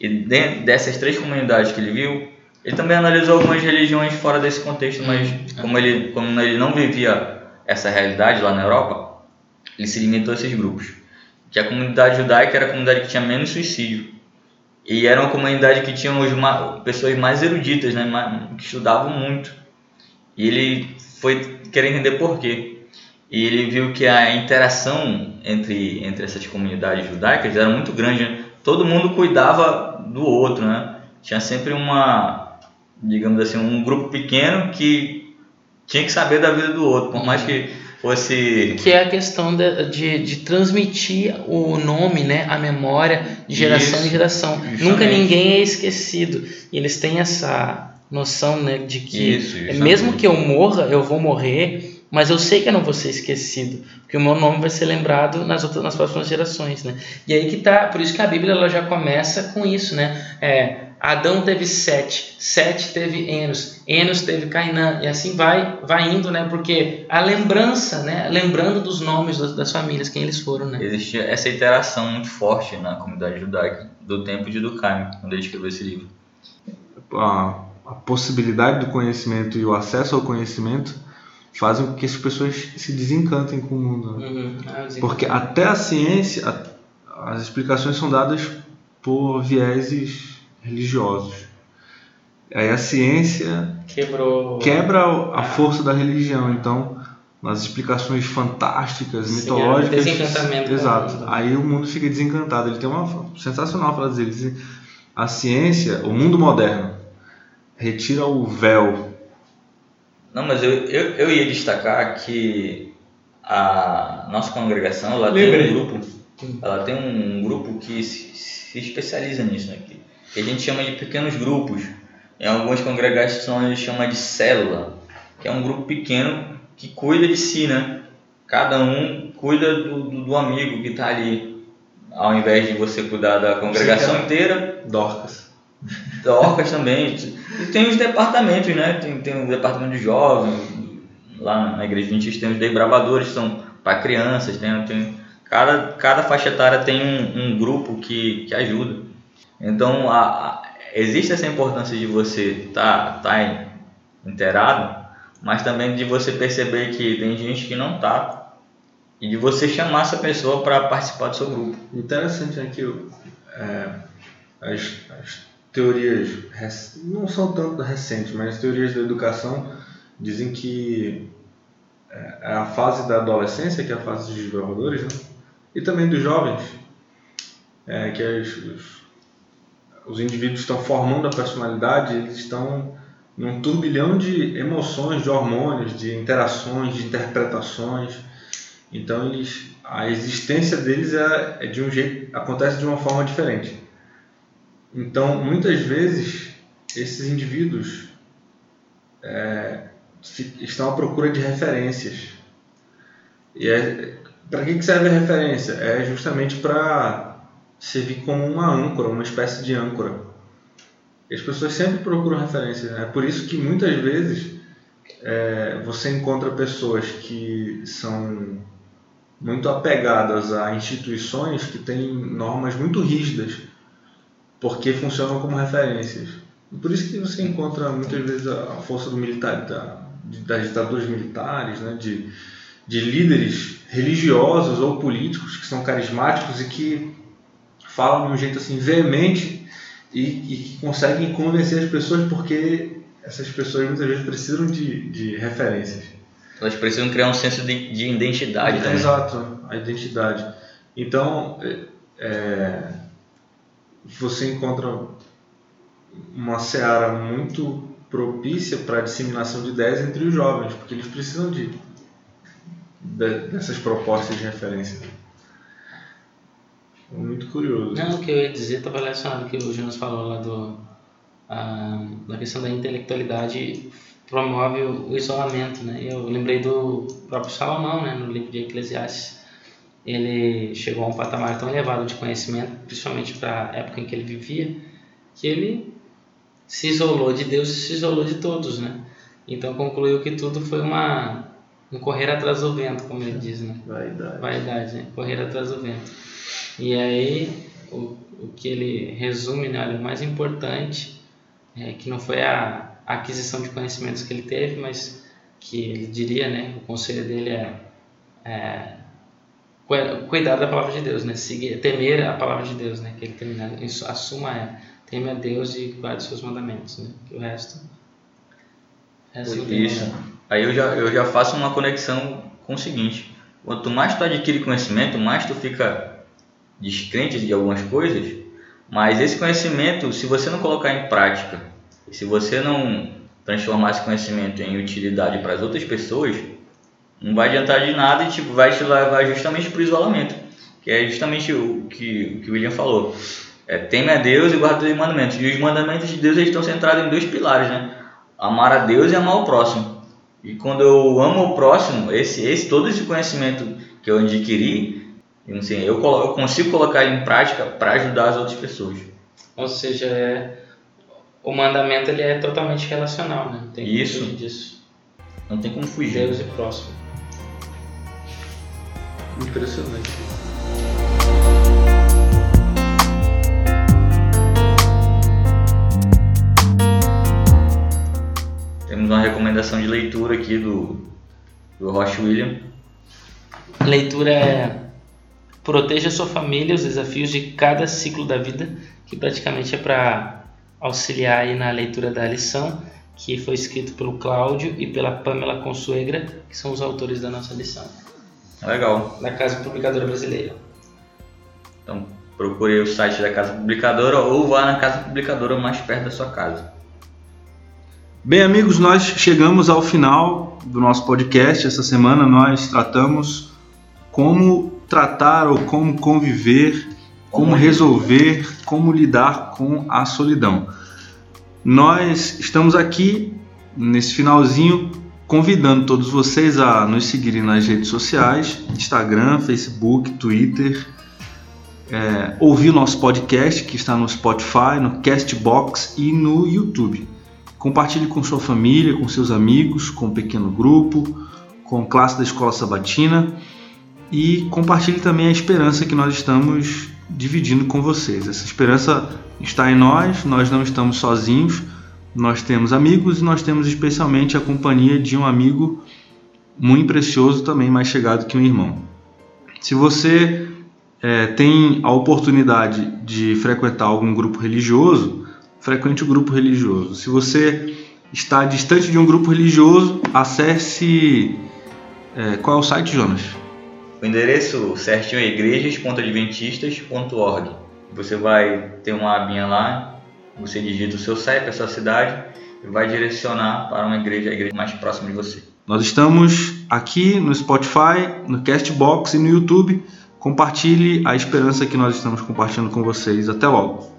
E dentro dessas três comunidades que ele viu, ele também analisou algumas religiões fora desse contexto, mas como ele, como ele não vivia essa realidade lá na Europa, ele se limitou a esses grupos. Que a comunidade judaica era a comunidade que tinha menos suicídio. E era uma comunidade que tinha os, pessoas mais eruditas, né, que estudavam muito. E ele foi querer entender por quê e ele viu que a interação entre, entre essas comunidades judaicas era muito grande. Né? Todo mundo cuidava do outro, né? Tinha sempre uma, digamos assim, um grupo pequeno que tinha que saber da vida do outro, por mais que fosse... Que é a questão de, de, de transmitir o nome, né? A memória de geração Isso, em geração. Justamente. Nunca ninguém é esquecido. E eles têm essa noção, né? De que Isso, mesmo que eu morra, eu vou morrer mas eu sei que eu não vou ser esquecido, porque o meu nome vai ser lembrado nas outras, nas próximas gerações, né? E aí que tá, por isso que a Bíblia ela já começa com isso, né? É, Adão teve Sete, Sete teve Enos, Enos teve Cainã, e assim vai, vai indo, né? Porque a lembrança, né? Lembrando dos nomes das, das famílias, quem eles foram, né? Existia essa interação muito forte na comunidade judaica do tempo de Durkheim, quando ele escreveu esse livro. A, a possibilidade do conhecimento e o acesso ao conhecimento fazem com que as pessoas se desencantem com o mundo. Né? Uhum. Ah, Porque até a ciência, a, as explicações são dadas por vieses religiosos. Aí a ciência Quebrou... quebra a ah. força da religião. Então, nas explicações fantásticas, Sim, mitológicas. É desencantamento. Exato. Aí o mundo fica desencantado. Ele tem uma sensacional frase dele. A ciência, o mundo moderno, retira o véu não, mas eu, eu, eu ia destacar que a nossa congregação lá tem um grupo. ela tem um grupo que se, se especializa nisso, né? Que, a gente chama de pequenos grupos. Em algumas congregações eles chamam de célula, que é um grupo pequeno que cuida de si, né? Cada um cuida do, do, do amigo que está ali, ao invés de você cuidar da congregação inteira. Dorcas. Dorcas também. E tem os departamentos, né? Tem, tem o departamento de jovens, lá na igreja gente tem os desbravadores, que são para crianças, tem, tem, cada, cada faixa etária tem um, um grupo que, que ajuda. Então, a, a, existe essa importância de você estar tá, tá inteirado, mas também de você perceber que tem gente que não está e de você chamar essa pessoa para participar do seu grupo. Interessante é que é, as, as teorias não são tanto recentes, mas as teorias da educação dizem que é, é a fase da adolescência, que é a fase dos desbravadores, né? e também dos jovens, é, que os, os, os indivíduos estão formando a personalidade, eles estão num turbilhão de emoções, de hormônios, de interações, de interpretações. Então eles, a existência deles é, é de um jeito, acontece de uma forma diferente. Então muitas vezes esses indivíduos é, estão à procura de referências. E é, para que serve a referência? É justamente para servir como uma âncora, uma espécie de âncora. As pessoas sempre procuram referências. Né? É por isso que muitas vezes é, você encontra pessoas que são muito apegadas a instituições que têm normas muito rígidas, porque funcionam como referências. Por isso que você encontra muitas vezes a força do militar, da, das ditaduras militares, né? de, de líderes religiosos ou políticos que são carismáticos e que falam de um jeito assim veemente e, e que conseguem convencer as pessoas porque essas pessoas muitas vezes precisam de, de referências. Elas precisam criar um senso de, de identidade também. Exato, a identidade. Então, é, é você encontra uma seara muito propícia para a disseminação de ideias entre os jovens, porque eles precisam de, de dessas propostas de referência. Muito curioso. Não, o que eu ia dizer estava relacionado ao que o Jonas falou lá do, a, da questão da intelectualidade promove o, isolamento, né? Eu lembrei do próprio Salomão, né, no livro de Eclesiastes. Ele chegou a um patamar tão elevado de conhecimento, principalmente para a época em que ele vivia, que ele se isolou de Deus e se isolou de todos, né? Então concluiu que tudo foi uma um correr atrás do vento, como ele diz, né? Vaidade. Vaidade, né? Correr atrás do vento. E aí o, o que ele resume, né? Olha, o mais importante é que não foi a aquisição de conhecimentos que ele teve, mas que ele diria, né? O conselho dele é, é cuidar da palavra de Deus, né? Seguir, temer a palavra de Deus, né? Que ele termina, assuma é teme a Deus e guarde seus mandamentos, né? Que o resto, o resto Isso. Aí eu já, eu já faço uma conexão com o seguinte: quanto mais tu adquire conhecimento, mais tu fica descrente de algumas coisas, mas esse conhecimento, se você não colocar em prática, se você não transformar esse conhecimento em utilidade para as outras pessoas, não vai adiantar de nada e tipo, vai te levar justamente para o isolamento, que é justamente o que, o que o William falou. É, teme a Deus e guarda os mandamentos. E os mandamentos de Deus estão centrados em dois pilares, né? Amar a Deus e amar o próximo. E quando eu amo o próximo, esse, esse todo esse conhecimento que eu adquiri, assim, eu, eu consigo colocar em prática para ajudar as outras pessoas. Ou seja, é, o mandamento ele é totalmente relacional, né? Tem Isso. Disso. Não tem como fugir. Deus e próximo. Impressionante. Temos uma recomendação de leitura aqui do, do Roche William. A leitura é Proteja sua família, os desafios de cada ciclo da vida, que praticamente é para auxiliar aí na leitura da lição, que foi escrito pelo Cláudio e pela Pamela Consuegra, que são os autores da nossa lição. Legal. Da Casa Publicadora Brasileira. Então, procure o site da Casa Publicadora ou vá na Casa Publicadora mais perto da sua casa. Bem, amigos, nós chegamos ao final do nosso podcast. Essa semana nós tratamos como tratar ou como conviver, como resolver, como lidar com a solidão. Nós estamos aqui nesse finalzinho convidando todos vocês a nos seguirem nas redes sociais, Instagram, Facebook, Twitter, é, ouvir o nosso podcast que está no Spotify, no Castbox e no YouTube. Compartilhe com sua família, com seus amigos, com um pequeno grupo, com classe da escola sabatina e compartilhe também a esperança que nós estamos dividindo com vocês. Essa esperança está em nós, nós não estamos sozinhos, nós temos amigos e nós temos especialmente a companhia de um amigo muito precioso, também mais chegado que um irmão. Se você é, tem a oportunidade de frequentar algum grupo religioso, frequente o grupo religioso. Se você está distante de um grupo religioso, acesse. É, qual é o site, Jonas? O endereço certinho é igrejas.adventistas.org. Você vai ter uma abinha lá, você digita o seu CEP, a sua cidade e vai direcionar para uma igreja, a igreja mais próxima de você. Nós estamos aqui no Spotify, no Castbox e no YouTube. Compartilhe a esperança que nós estamos compartilhando com vocês. Até logo!